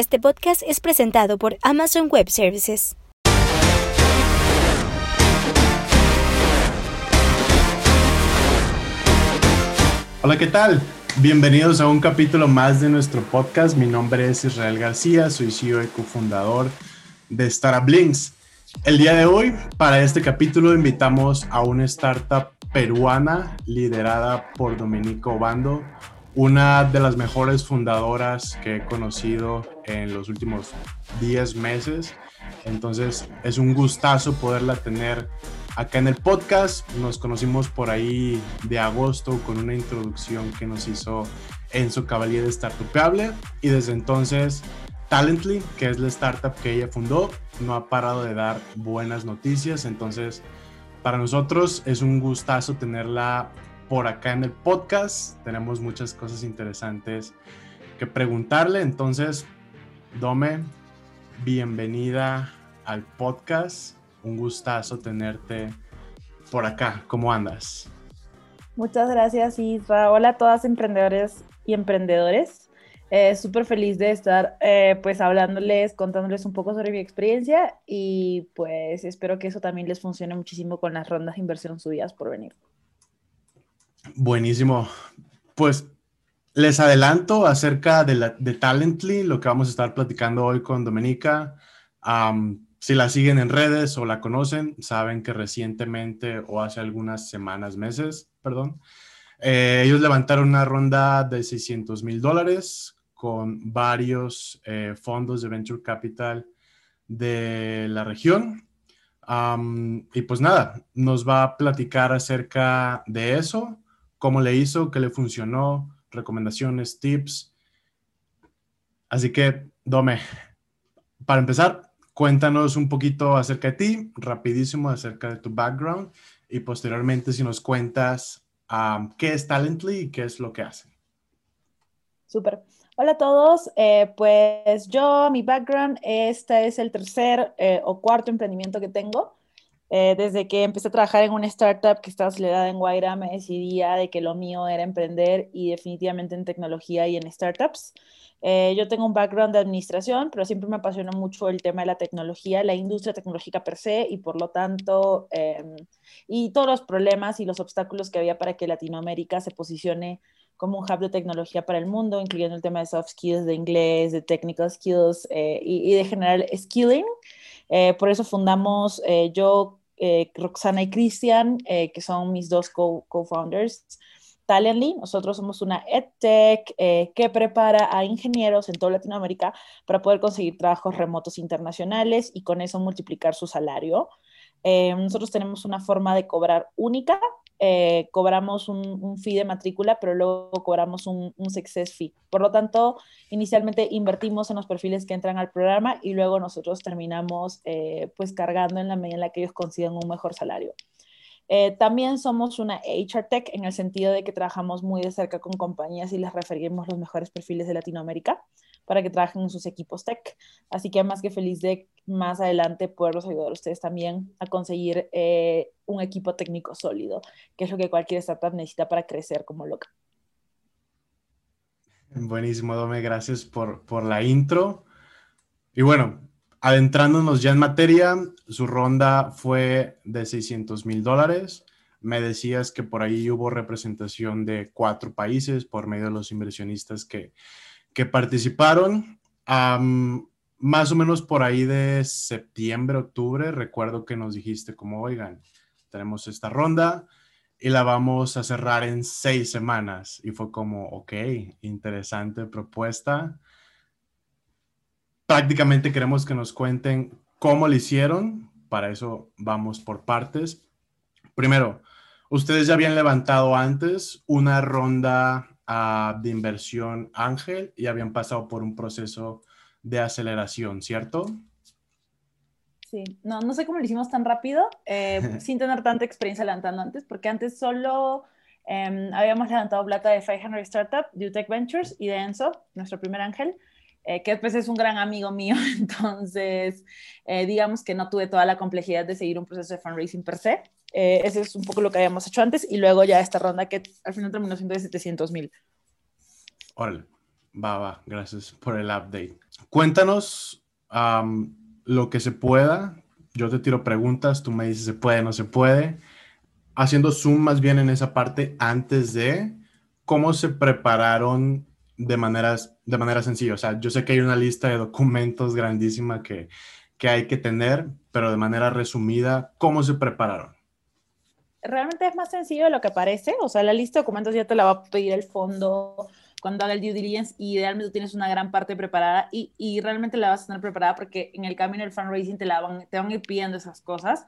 Este podcast es presentado por Amazon Web Services. Hola, ¿qué tal? Bienvenidos a un capítulo más de nuestro podcast. Mi nombre es Israel García, soy CEO y cofundador de Startup Links. El día de hoy, para este capítulo, invitamos a una startup peruana liderada por Domenico Bando, una de las mejores fundadoras que he conocido en los últimos 10 meses. Entonces es un gustazo poderla tener acá en el podcast. Nos conocimos por ahí de agosto con una introducción que nos hizo Enzo Cavalier de Startupable y desde entonces Talently, que es la startup que ella fundó, no ha parado de dar buenas noticias. Entonces, para nosotros es un gustazo tenerla por acá en el podcast. Tenemos muchas cosas interesantes que preguntarle. Entonces, Dome, bienvenida al podcast. Un gustazo tenerte por acá. ¿Cómo andas? Muchas gracias, Isra. Hola a todas emprendedores y emprendedores. Eh, Súper feliz de estar eh, pues hablándoles, contándoles un poco sobre mi experiencia y pues espero que eso también les funcione muchísimo con las rondas de inversión subidas por venir. Buenísimo. Pues les adelanto acerca de, la, de Talently, lo que vamos a estar platicando hoy con Domenica. si la siguen en redes o la conocen, saben que recientemente o hace algunas semanas, meses, perdón, eh, ellos levantaron una ronda de 600 mil dólares con varios eh, fondos de venture capital de la región. y pues nada, nos va a platicar acerca de eso cómo le hizo, qué le funcionó, recomendaciones, tips. Así que, Dome, para empezar, cuéntanos un poquito acerca de ti, rapidísimo acerca de tu background y posteriormente si nos cuentas qué es Talently y qué es lo que hacen. Súper. Hola a todos, eh, pues yo, mi background, este es el tercer eh, o cuarto emprendimiento que tengo. Eh, desde que empecé a trabajar en una startup que estaba acelerada en Guaira, me decidía de que lo mío era emprender y definitivamente en tecnología y en startups. Eh, yo tengo un background de administración, pero siempre me apasionó mucho el tema de la tecnología, la industria tecnológica per se y por lo tanto, em, y todos los problemas y los obstáculos que había para que Latinoamérica se posicione como un hub de tecnología para el mundo, incluyendo el tema de soft skills, de inglés, de technical skills eh, y, y, de general skilling. por eso fundamos, yo eh, Roxana y Cristian, eh, que son mis dos co-founders. Talently, nosotros somos una EdTech eh, que prepara a ingenieros en toda Latinoamérica para poder conseguir trabajos remotos internacionales y con eso multiplicar su salario. nosotros tenemos una forma de cobrar única eh, cobramos un, fee de matrícula, pero luego cobramos un, success fee. Por lo tanto, inicialmente invertimos en los perfiles que entran al programa y luego nosotros terminamos eh, pues cargando en la medida en la que ellos consigan un mejor salario. Eh, también somos una HR Tech en el sentido de que trabajamos muy de cerca con compañías y les referimos los mejores perfiles de Latinoamérica para que trabajen en sus equipos tech. Así que más que feliz de más adelante poderlos ayudar a ustedes también a conseguir eh, un equipo técnico sólido, que es lo que cualquier startup necesita para crecer como loca. Buenísimo, Dome, gracias por, por la intro. Y bueno, adentrándonos ya en materia, su ronda fue de 600 mil dólares. Me decías que por ahí hubo representación de cuatro países por medio de los inversionistas que, que participaron. más o menos por ahí de septiembre, octubre, recuerdo que nos dijiste como, oigan, tenemos esta ronda y la vamos a cerrar en seis semanas. Y fue como, ok, interesante propuesta. Prácticamente queremos que nos cuenten cómo lo hicieron. Para eso vamos por partes. Primero, ustedes ya habían levantado antes una ronda de inversión Ángel y habían pasado por un proceso de aceleración, ¿cierto? Sí, no, no sé cómo lo hicimos tan rápido, eh, sin tener tanta experiencia levantando antes, porque antes solo em, habíamos levantado plata de 500 Startup, de UTech Ventures y de Enzo, nuestro primer ángel, eh, que después es un gran amigo mío, entonces eh, digamos que no tuve toda la complejidad de seguir un proceso de fundraising per se. Eh, ese es un poco lo que habíamos hecho antes y luego ya esta ronda que al final terminó siendo de 700 mil. Órale. Va, va, gracias por el update. Cuéntanos lo que se pueda. Yo te tiro preguntas, tú me dices se puede, no se puede. Haciendo zoom más bien en esa parte antes de cómo se prepararon de, maneras, de manera sencilla. O sea, yo sé que hay una lista de documentos grandísima que, que hay que tener, pero de manera resumida, ¿cómo se prepararon? Realmente es más sencillo de lo que parece. O sea, la lista de documentos ya te la va a pedir el fondo cuando haga el due diligence y idealmente tú tienes una gran parte preparada y, y, realmente la vas a tener preparada porque en el camino del fundraising te, la van, te van a ir pidiendo esas cosas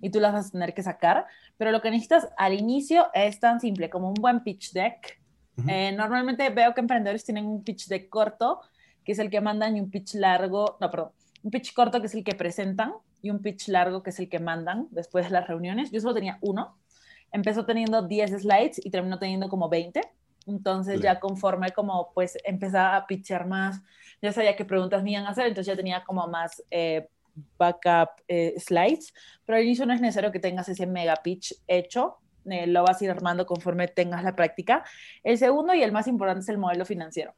y tú las vas a tener que sacar, pero lo que necesitas al inicio es tan simple como un buen pitch deck. Eh, normalmente veo que emprendedores tienen un pitch deck corto, que es el que mandan, y un pitch largo, no, perdón, un pitch corto que es el que presentan y un pitch largo que es el que mandan después de las reuniones. Yo solo tenía uno, empezó teniendo 10 slides y terminó teniendo como 20 entonces ya conforme como pues empezaba a pitchar más, ya sabía qué preguntas me iban a hacer, entonces ya tenía como más eh, backup eh, slides, pero al inicio no es necesario que tengas ese mega pitch hecho, eh, lo vas a ir armando conforme tengas la práctica. El segundo y el más importante es el modelo financiero.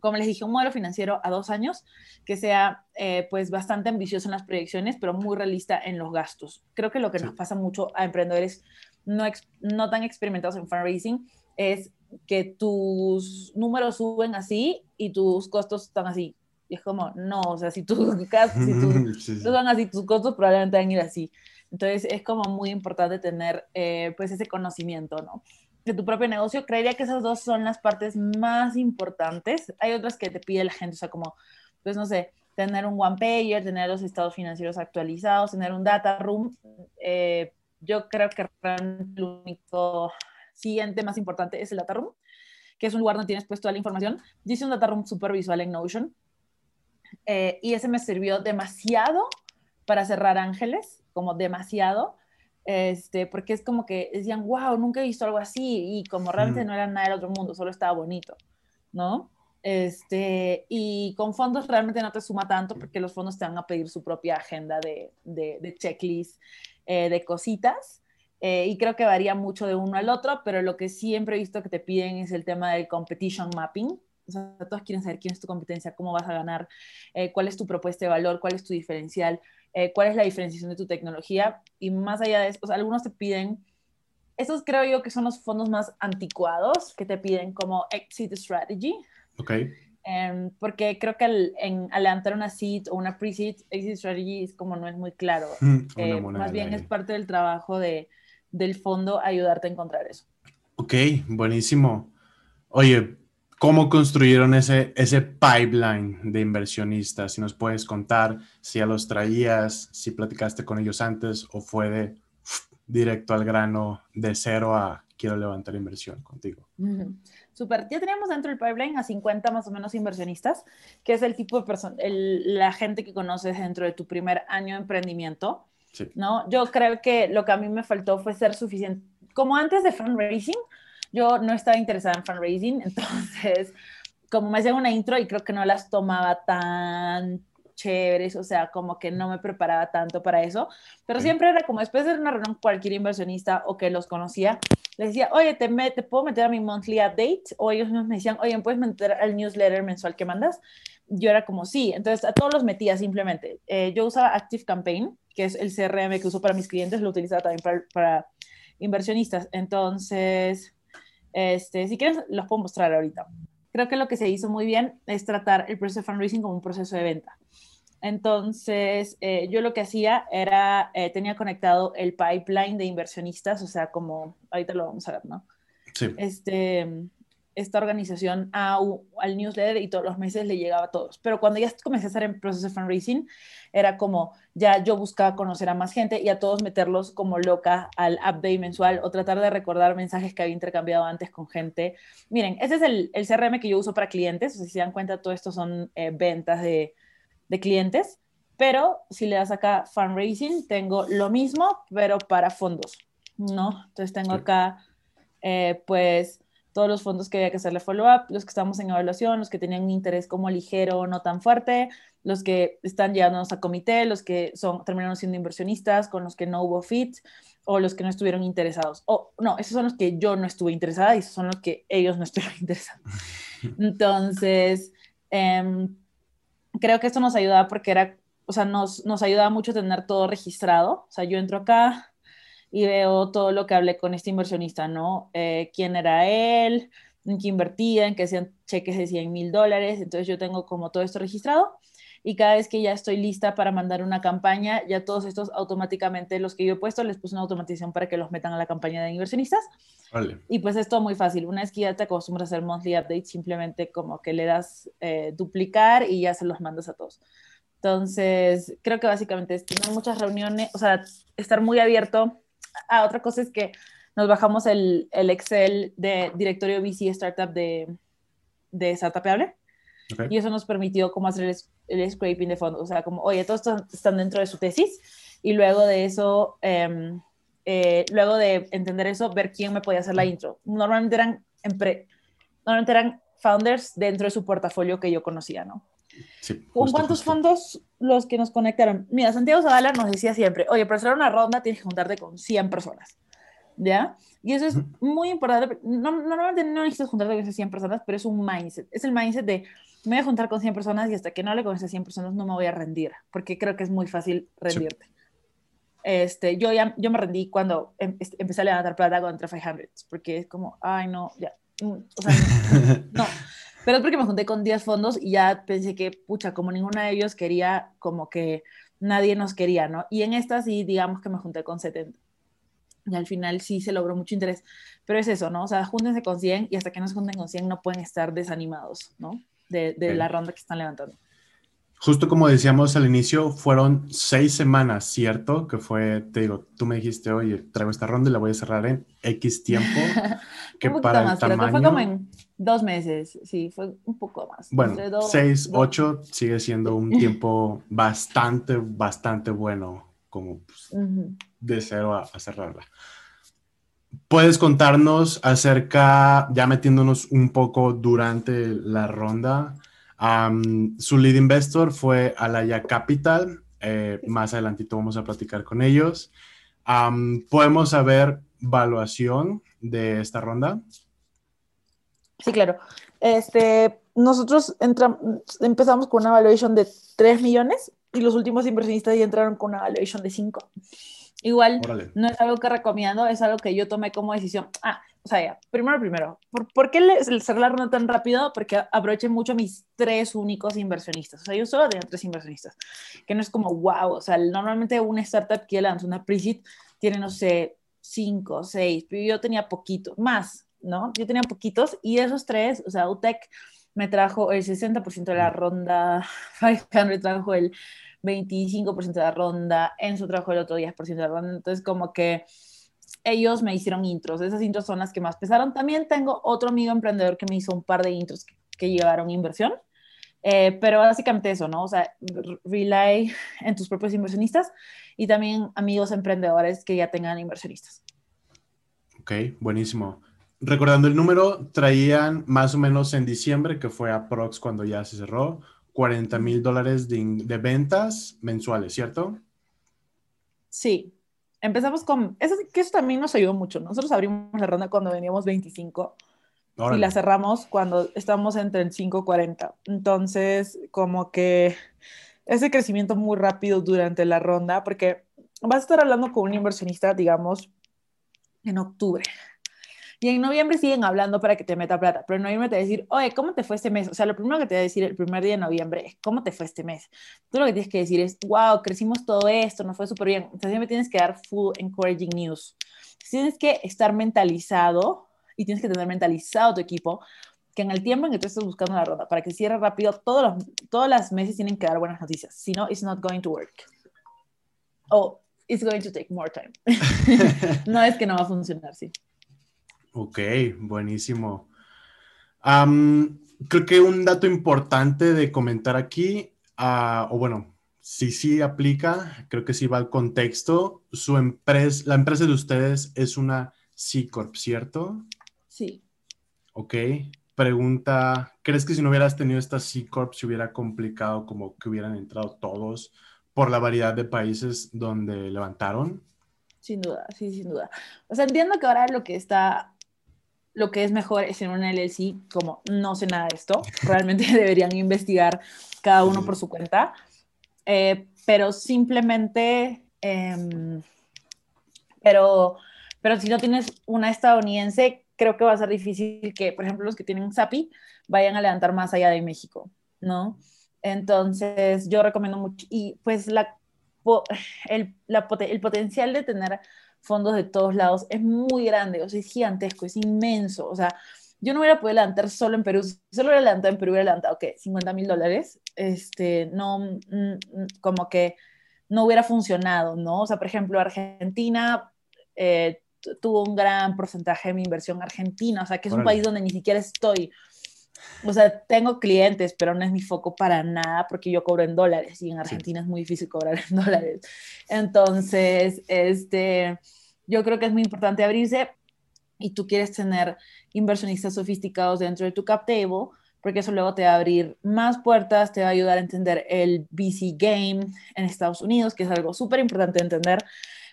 Como les dije, un modelo financiero a dos años que sea pues bastante ambicioso en las proyecciones, pero muy realista en los gastos. Creo que lo que nos pasa mucho a emprendedores no, no tan experimentados en fundraising es que tus números suben así y tus costos están así. Y es como, no, o sea, si, tú, si tú, son así, tus costos probablemente van a ir así. Entonces es como muy importante tener eh, pues ese conocimiento, ¿no? De tu propio negocio. Creería que esas dos son las partes más importantes. Hay otras que te pide la gente, o sea, como, pues no sé, tener un one pager, tener los estados financieros actualizados, tener un data room. Eh, yo creo que lo único siguiente más importante es el data room, que es un lugar donde tienes puesto toda la información. Yo hice un data room súper visual en Notion eh, y ese me sirvió demasiado para cerrar ángeles, como demasiado, este, porque es como que decían, wow, nunca he visto algo así y como realmente no era nada del otro mundo, solo estaba bonito, ¿no? Este, y con fondos realmente no te suma tanto porque los fondos te van a pedir su propia agenda de, de, checklist, eh, de cositas. Eh, y creo que varía mucho de uno al otro, pero lo que siempre he visto que te piden es el tema del competition mapping. O sea, todos quieren saber quién es tu competencia, cómo vas a ganar, eh, cuál es tu propuesta de valor, cuál es tu diferencial, eh, cuál es la diferenciación de tu tecnología. Y más allá de eso, o sea, algunos te piden, esos creo yo que son los fondos más anticuados, que te piden como exit strategy. Ok. Em, porque creo que al, en, al levantar una seed o una pre-seed, exit strategy es como no es muy claro. más bien es parte del trabajo de del fondo ayudarte a encontrar eso. Ok, buenísimo. Oye, ¿cómo construyeron ese, ese pipeline de inversionistas? Si nos puedes contar si ya los traías, si platicaste con ellos antes o fue de directo al grano de cero a quiero levantar inversión contigo. Super, ya teníamos dentro del pipeline a 50 más o menos inversionistas, que es el tipo de persona, la gente que conoces dentro de tu primer año de emprendimiento. ¿no? Yo creo que lo que a mí me faltó fue ser suficiente. Como antes de fundraising, yo no estaba interesada en fundraising, entonces, como me hacían una intro y creo que no las tomaba tan chéveres, o sea, como que no me preparaba tanto para eso, pero siempre era como después de una reunión cualquier inversionista o que los conocía, les decía, oye, ¿te, ¿te puedo meter a mi monthly update? O ellos me decían, oye, ¿puedes meter al newsletter mensual que mandas? Yo era como, sí, entonces a todos los metía simplemente. Eh, yo usaba Active Campaign, que es el CRM que uso para mis clientes, lo utilizaba también para, para inversionistas. Entonces, este, si quieres, los puedo mostrar ahorita. Creo que lo que se hizo muy bien es tratar el proceso de fundraising como un proceso de venta. Entonces, eh, yo lo que hacía era, eh, tenía conectado el pipeline de inversionistas, o sea, como, ahorita lo vamos a ver, ¿no? Sí. Este, esta organización al newsletter y todos los meses le llegaba a todos. Pero cuando ya comencé a hacer el proceso de fundraising, era como ya yo buscaba conocer a más gente y a todos meterlos como loca al update mensual o tratar de recordar mensajes que había intercambiado antes con gente. Miren, ese es el, el CRM que yo uso para clientes. O sea, si se dan cuenta, todo esto son eh, ventas de, de clientes. Pero si le das acá fundraising, tengo lo mismo, pero para fondos, ¿no? Entonces tengo acá, eh, pues todos los fondos que había que hacerle follow-up, los que estamos en evaluación, los que tenían un interés como ligero, no tan fuerte, los que están llevándonos a comité, los que son, terminaron siendo inversionistas, con los que no hubo fit, o los que no estuvieron interesados. O no, esos son los que yo no estuve interesada y esos son los que ellos no estuvieron interesados. Entonces, em, creo que esto nos ayudaba porque era, o sea, nos, nos ayudaba mucho tener todo registrado. O sea, yo entro acá y veo todo lo que hablé con este inversionista, ¿no? Eh, ¿Quién era él? ¿En qué invertía? ¿En qué hacían cheques de 100 mil dólares? Entonces yo tengo como todo esto registrado y cada vez que ya estoy lista para mandar una campaña, ya todos estos automáticamente, los que yo he puesto, les puse una automatización para que los metan a la campaña de inversionistas. Vale. Y pues es todo muy fácil. Una vez que ya te acostumbras a hacer monthly updates, simplemente como que le das eh, duplicar y ya se los mandas a todos. Entonces, creo que básicamente es tener muchas reuniones, o sea, estar muy abierto. Ah, otra cosa es que nos bajamos el, el Excel de directorio VC Startup de, de Startupable y eso nos permitió como hacer el, scraping de fondo, o sea, como, oye, todos están dentro de su tesis y luego de eso, em, eh, luego de entender eso, ver quién me podía hacer la intro. Normalmente eran, normalmente eran founders dentro de su portafolio que yo conocía, ¿no? Sí, ¿Con cuántos fondos los que nos conectaron? Mira, Santiago Zavala nos decía siempre, oye, para hacer una ronda tienes que juntarte con 100 personas, ¿ya? Y eso es muy importante. normalmente no necesitas juntarte con esas 100 personas, pero es un mindset. Es el mindset de me voy a juntar con 100 personas y hasta que no le con esas 100 personas no me voy a rendir, porque creo que es muy fácil rendirte. Este, yo ya yo me rendí cuando em, empecé a levantar plata contra 500, porque es como, ay, no, ya. Mm, o sea, no. Pero es porque me junté con 10 fondos y ya pensé que, pucha, como ninguno de ellos quería, como que nadie nos quería, ¿no? Y en esta sí, digamos que me junté con 70 y al final sí se logró mucho interés. Pero es eso, ¿no? O sea, júntense con 100 y hasta que no se junten con 100 no pueden estar desanimados, ¿no? De, de la ronda que están levantando. Justo como decíamos al inicio, fueron seis semanas, ¿cierto? Que fue, te digo, tú me dijiste, oye, traigo esta ronda y la voy a cerrar en X tiempo. que para más, el tamaño... fue como en dos meses, sí, fue un poco más. Bueno, seis, ocho sigue siendo un tiempo bastante, bastante bueno como pues, de cero a, cerrarla. ¿Puedes contarnos acerca, ya metiéndonos un poco durante la ronda, su lead investor fue Alaya Capital, eh, más adelantito vamos a platicar con ellos. ¿Podemos saber valuación de esta ronda? Sí, claro. Este, nosotros empezamos con una valuation de 3 millones y los últimos inversionistas ya entraron con una valuation de 5. Igual no es algo que recomiendo, es algo que yo tomé como decisión. Ah, o sea, ya, primero, primero, ¿por, ¿por qué el cerrar la ronda tan rápido? Porque aproveché mucho mis tres únicos inversionistas. O sea, yo solo tenía tres inversionistas, que no es como wow. O sea, normalmente una startup que lanza una pre tiene, no sé, cinco, seis, pero yo tenía poquitos, más, ¿no? Yo tenía poquitos y esos tres, o sea, UTEC me trajo el 60% de la ronda, 500 trajo el 25% de la ronda, Enzo trajo el otro 10% de la ronda, entonces como que ellos me hicieron intros, esas intros son las que más pesaron. También tengo otro amigo emprendedor que me hizo un par de intros que, llevaron inversión, eh, pero básicamente eso, ¿no? O sea, rely en tus propios inversionistas y también amigos emprendedores que ya tengan inversionistas. Ok, buenísimo recordando el número, traían más o menos en diciembre, que fue a Prox cuando ya se cerró, 40 mil dólares de, ventas mensuales, ¿cierto? Sí. Empezamos con, eso, que eso también nos ayudó mucho. Nosotros abrimos la ronda cuando veníamos 25 y la cerramos cuando estábamos entre el 5 y 40. Entonces, como que ese crecimiento muy rápido durante la ronda, porque vas a estar hablando con un inversionista, digamos, en octubre y en noviembre siguen hablando para que te meta plata, pero en noviembre te va a decir, oye, ¿cómo te fue este mes? O sea, lo primero que te va a decir el primer día de noviembre es, ¿cómo te fue este mes? Tú lo que tienes que decir es, wow, crecimos todo esto, nos fue súper bien. Entonces siempre tienes que dar full encouraging news. Tienes que estar mentalizado y tienes que tener mentalizado tu equipo que en el tiempo en que tú estés buscando la ronda, para que cierre rápido, todos los, todos los meses tienen que dar buenas noticias. Si no, it's not going to work. O it's going to take more time. no es que no va a funcionar, sí. Ok, buenísimo. creo que un dato importante de comentar aquí, ah, o bueno, si sí aplica, creo que sí va al contexto. Su empresa, la empresa de ustedes es una C Corp, ¿cierto? Sí. Ok. Pregunta, ¿crees que si no hubieras tenido esta C Corp se hubiera complicado como que hubieran entrado todos por la variedad de países donde levantaron? Sin duda, sí, sin duda. O sea, entiendo que ahora lo que está, lo que es mejor es en un LLC, como no sé nada de esto, realmente deberían investigar cada uno por su cuenta, eh, pero simplemente, em, pero, pero si no tienes una estadounidense, creo que va a ser difícil que, por ejemplo, los que tienen SAPI vayan a levantar más allá de México, ¿no? Entonces, yo recomiendo mucho, y pues la el, el potencial de tener fondos de todos lados es muy grande, o sea, es gigantesco, es inmenso. O sea, yo no hubiera podido levantar solo en Perú, solo hubiera levantado en Perú, hubiera levantado, ¿qué? 50 mil dólares. Este, no, mm, mm, como que no hubiera funcionado, ¿no? O sea, por ejemplo, Argentina eh, tuvo un gran porcentaje de mi inversión argentina, o sea, que es un país donde ni siquiera estoy o sea, tengo clientes, pero no es mi foco para nada porque yo cobro en dólares y en Argentina es muy difícil cobrar en dólares. Entonces, este, yo creo que es muy importante abrirse y tú quieres tener inversionistas sofisticados dentro de tu cap table porque eso luego te va a abrir más puertas, te va a ayudar a entender el VC game en Estados Unidos, que es algo súper importante de entender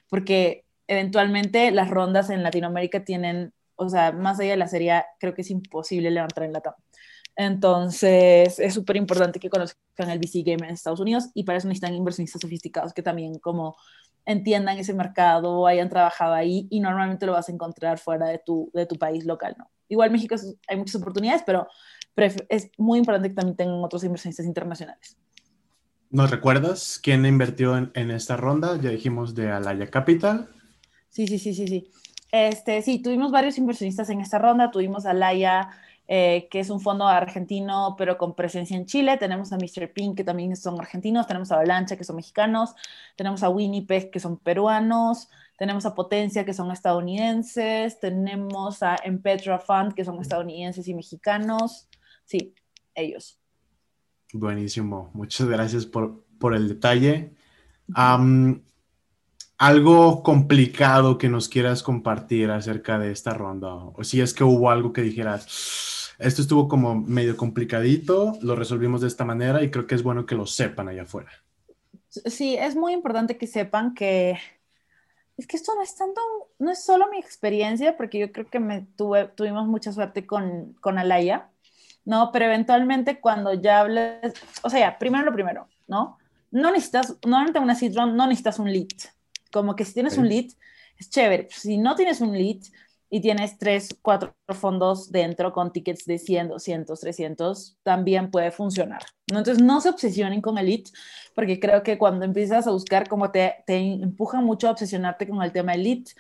porque eventualmente las rondas en Latinoamérica tienen, o sea, más allá de la serie, creo que es imposible levantar en la TAM. Entonces, es súper importante que conozcan el VC Game en Estados Unidos y para eso necesitan inversionistas sofisticados que también como entiendan ese mercado, hayan trabajado ahí y normalmente lo vas a encontrar fuera de tu, de tu país local, ¿no? Igual México hay muchas oportunidades, pero es muy importante que también tengan otros inversionistas internacionales. ¿Nos recuerdas quién invirtió en, en esta ronda? Ya dijimos de Alaya Capital. Sí, sí, sí, sí, sí. Este, sí, tuvimos varios inversionistas en esta ronda. Tuvimos a Alaya, eh, que es un fondo argentino, pero con presencia en Chile. Tenemos a Mr. Pink, que también son argentinos. Tenemos a Avalancha, que son mexicanos. Tenemos a Winnipeg, que son peruanos. Tenemos a Potencia, que son estadounidenses. Tenemos a Empetra Fund, que son estadounidenses y mexicanos. Sí, ellos. Buenísimo. Muchas gracias por, por el detalle. Algo complicado que nos quieras compartir acerca de esta ronda, o si es que hubo algo que dijeras, esto estuvo como medio complicadito, lo resolvimos de esta manera y creo que es bueno que lo sepan allá afuera. Sí, es muy importante que sepan que es que esto no es tanto, no es solo mi experiencia, porque yo creo que me tuve, tuvimos mucha suerte con, con Alaya, ¿no? Pero eventualmente cuando ya hables, o sea, ya, primero lo primero, ¿no? No necesitas, normalmente una seed no necesitas un lead. Como que si tienes un lead, es chévere. Si no tienes un lead, y tienes tres, cuatro fondos dentro con tickets de 100, 200, 300, también puede funcionar. ¿no? Entonces, no se obsesionen con el IT, porque creo que cuando empiezas a buscar, como te, te empuja mucho a obsesionarte con el tema elite,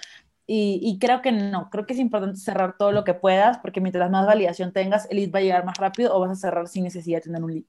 y, y, creo que no, creo que es importante cerrar todo lo que puedas, porque mientras más validación tengas, el lead va a llegar más rápido o vas a cerrar sin necesidad de tener un lead.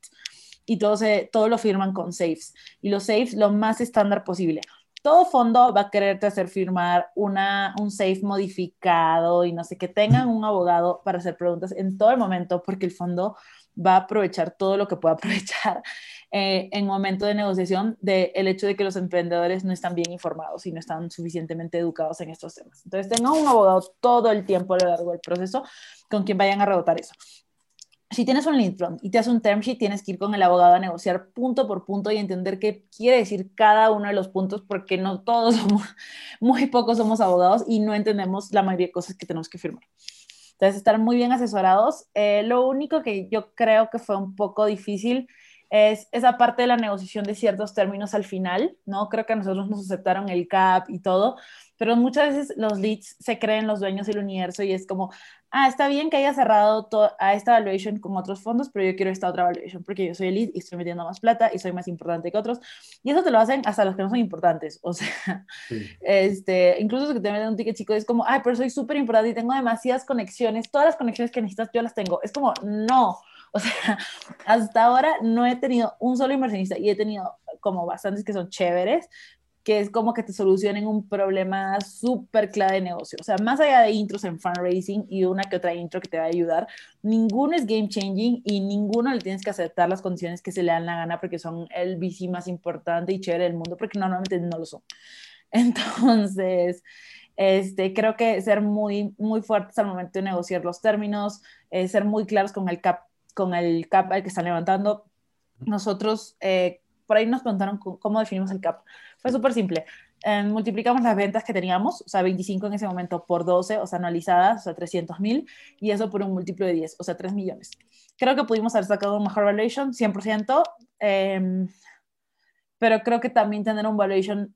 Y todo, se, todo lo firman con safes. Y los safes lo más estándar posible todo fondo va a quererte hacer firmar una, un safe modificado y no sé, que tengan un abogado para hacer preguntas en todo el momento, porque el fondo va a aprovechar todo lo que pueda aprovechar eh, en momento de negociación del el hecho de que los emprendedores no están bien informados y no están suficientemente educados en estos temas. Entonces, tengan un abogado todo el tiempo a lo largo del proceso con quien vayan a rebotar eso si tienes un lead y te hace un term sheet, tienes que ir con el abogado a negociar punto por punto y entender qué quiere decir cada uno de los puntos, porque no todos somos, muy pocos somos abogados y no entendemos la mayoría de cosas que tenemos que firmar. Entonces, estar muy bien asesorados. Eh, lo único que yo creo que fue un poco difícil es esa parte de la negociación de ciertos términos al final, ¿no? Creo que a nosotros nos aceptaron el CAP y todo, pero muchas veces los leads se creen los dueños del universo y es como, ah, está bien que haya cerrado a esta evaluation con otros fondos, pero yo quiero esta otra evaluation porque yo soy el lead y estoy metiendo más plata y soy más importante que otros. Y eso te lo hacen hasta los que no son importantes. O sea, este, incluso los que te meten un ticket chico es como, ay, pero soy súper importante y tengo demasiadas conexiones. Todas las conexiones que necesitas yo las tengo. Es como, no. O sea, hasta ahora no he tenido un solo inversionista y he tenido como bastantes que son chéveres, que es como que te solucionen un problema súper clave de negocio. O sea, más allá de intros en fundraising y una que otra intro que te va a ayudar, ninguno es game changing y ninguno le tienes que aceptar las condiciones que se le dan la gana porque son el VC más importante y chévere del mundo, porque normalmente no lo son. Entonces, este, creo que ser muy, muy fuertes al momento de negociar los términos, eh, ser muy claros con el cap con el CAP al que están levantando. Nosotros, eh, por ahí nos preguntaron cómo definimos el CAP. Fue súper simple. eh, multiplicamos las ventas que teníamos, o sea, 25 en ese momento por 12, o sea, analizadas, o sea, 300 mil, y eso por un múltiplo de 10, o sea, 3 millones. Creo que pudimos haber sacado un mejor valuation, 100%, eh, pero creo que también tener un valuation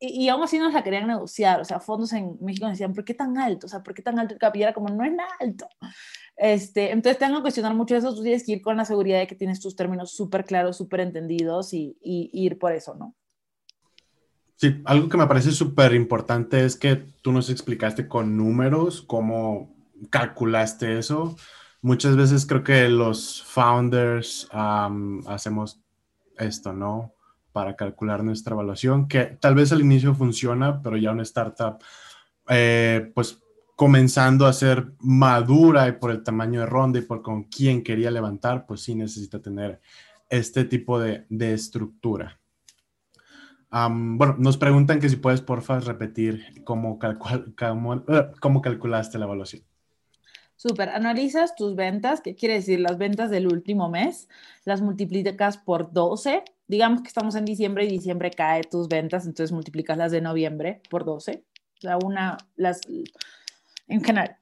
y, aún así nos la querían negociar, o sea, fondos en México decían, ¿por qué tan alto? O sea, ¿por qué tan alto el capital? era como, no es nada alto. Este, entonces tengo que cuestionar mucho eso, tú tienes que ir con la seguridad de que tienes tus términos súper claros, súper entendidos y, y, ir por eso, ¿no? Sí, algo que me parece súper importante es que tú nos explicaste con números cómo calculaste eso. Muchas veces creo que los founders hacemos esto, ¿no? para calcular nuestra evaluación, que tal vez al inicio funciona, pero ya una startup, eh, pues comenzando a ser madura y por el tamaño de ronda y por con quién quería levantar, pues sí necesita tener este tipo de, de estructura. Bueno, nos preguntan que si puedes, porfa, repetir cómo, cómo, eh, cómo calculaste la evaluación. Súper, analizas tus ventas, ¿qué quiere decir? Las ventas del último mes, las multiplicas por 12. Digamos que estamos en diciembre y diciembre cae tus ventas, entonces multiplicas las de noviembre por 12. O sea, una, las, en general.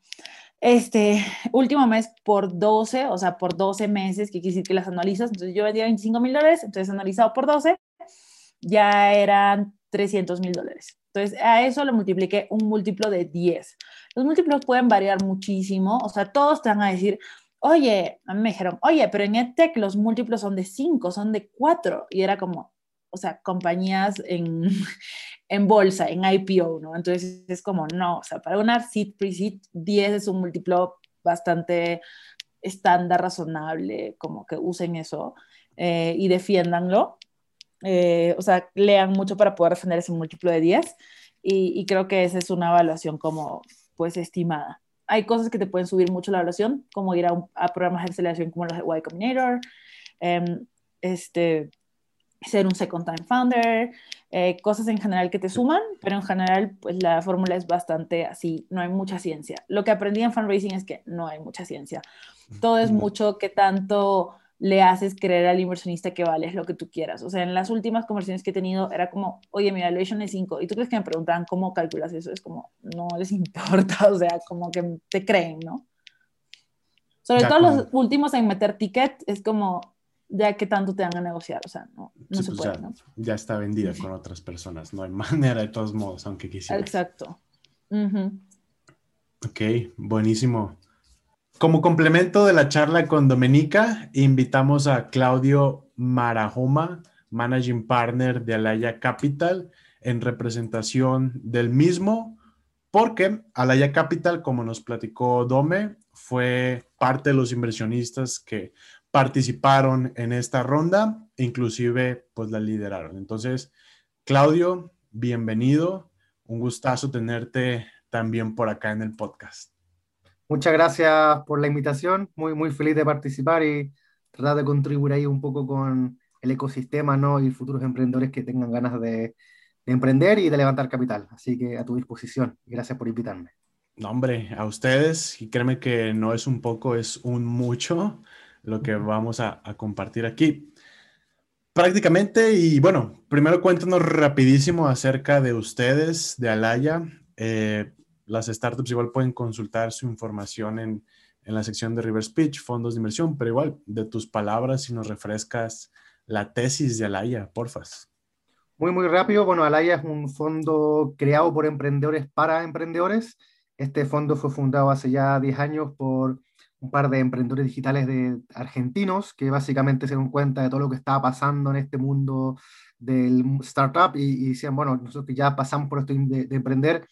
Este, último mes por 12, o sea, por 12 meses, que quiere decir que las analizas. Entonces yo vendía 25 mil dólares, entonces analizado por 12, ya eran 300 mil dólares. Entonces a eso le multipliqué un múltiplo de 10. Los múltiplos pueden variar muchísimo, o sea, todos te van a decir, oye, a mí me dijeron, oye, pero en EdTech los múltiplos son de 5, son de 4, y era como, o sea, compañías en, en bolsa, en IPO, ¿no? Entonces es como, no, o sea, para una seed pre-seed, 10 es un múltiplo bastante estándar, razonable, como que usen eso eh, y defiéndanlo. Eh, o sea, lean mucho para poder defender ese múltiplo de 10 y, y creo que esa es una evaluación como pues estimada. Hay cosas que te pueden subir mucho la evaluación, como ir a, programas de aceleración como los de Y Combinator, em, este, ser un second time founder, eh, cosas en general que te suman, pero en general pues la fórmula es bastante así, no hay mucha ciencia. Lo que aprendí en fundraising es que no hay mucha ciencia. Todo es mucho que tanto le haces creer al inversionista que vales lo que tú quieras. O sea, en las últimas conversiones que he tenido era como, oye, mi valuation es 5. Y tú crees que me preguntaban cómo calculas eso. Es como, no les importa, o sea, como que te creen, ¿no? Sobre todo los últimos en meter ticket, es como, ya que tanto te van a negociar, o sea, no, no se pues puede, ya, ¿no? Ya está vendida con otras personas, no hay manera de todos modos, aunque quisiera. Exacto. Ok, buenísimo. Como complemento de la charla con Domenica, invitamos a Claudio Marajoma, Managing Partner de Alaya Capital, en representación del mismo, porque Alaya Capital, como nos platicó Dome, fue parte de los inversionistas que participaron en esta ronda, inclusive pues la lideraron. Entonces, Claudio, bienvenido, un gustazo tenerte también por acá en el podcast. Muchas gracias por la invitación, muy, muy feliz de participar y tratar de contribuir ahí un poco con el ecosistema ¿no? y futuros emprendedores que tengan ganas de, emprender y de levantar capital. Así que a tu disposición. Gracias por invitarme. No, hombre, a ustedes, y créeme que no es un poco, es un mucho lo que vamos a, a compartir aquí. Prácticamente, y bueno, primero cuéntanos rapidísimo acerca de ustedes, de Alaya. Eh, las startups igual pueden consultar su información en, la sección de River Speech, fondos de inversión, pero igual de tus palabras, si nos refrescas la tesis de Alaya, porfas. Muy, muy rápido. Bueno, Alaya es un fondo creado por emprendedores para emprendedores. Este fondo fue fundado hace ya 10 años por un par de emprendedores digitales de argentinos que básicamente se dieron cuenta de todo lo que estaba pasando en este mundo del startup y, decían, bueno, nosotros que ya pasamos por esto de emprender,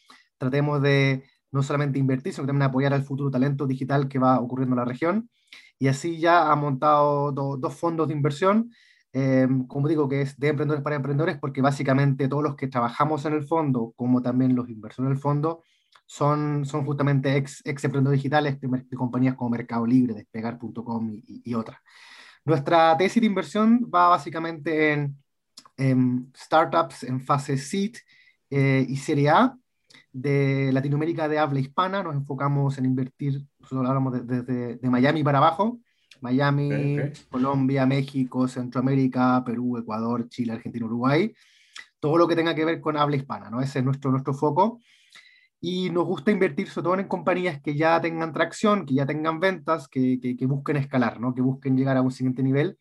tratemos de no solamente invertir, sino también apoyar al futuro talento digital que va ocurriendo en la región. Y así ya ha montado dos fondos de inversión, eh, como digo, que es de emprendedores para emprendedores, porque básicamente todos los que trabajamos en el fondo, como también los inversores en el fondo, son, son justamente ex, ex emprendedores digitales de, compañías como Mercado Libre, Despegar.com y, y, otras. Nuestra tesis de inversión va básicamente en, startups en fase seed eh, y serie A, de Latinoamérica de habla hispana, nos enfocamos en invertir, nosotros hablamos desde de, Miami para abajo, Miami, Colombia, México, Centroamérica, Perú, Ecuador, Chile, Argentina, Uruguay. todo lo que tenga que ver con habla hispana, ¿no? Ese es nuestro, nuestro foco. Y nos gusta invertir sobre todo en compañías que ya tengan tracción, que ya tengan ventas, que, que, busquen escalar, ¿no? Que busquen llegar a un siguiente nivel.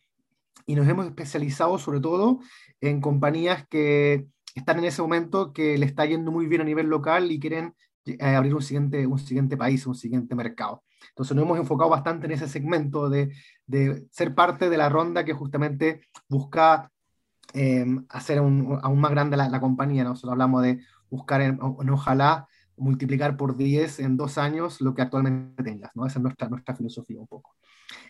Y nos hemos especializado sobre todo en compañías que están en ese momento que le está yendo muy bien a nivel local y quieren eh, abrir un siguiente, un siguiente país, un siguiente mercado. Entonces nos hemos enfocado bastante en ese segmento de, de ser parte de la ronda que justamente busca eh, hacer un, aún más grande la, compañía. Nosotros hablamos de buscar, en, ojalá, multiplicar por 10 en dos años lo que actualmente tengas. ¿no? Esa es nuestra, nuestra filosofía un poco.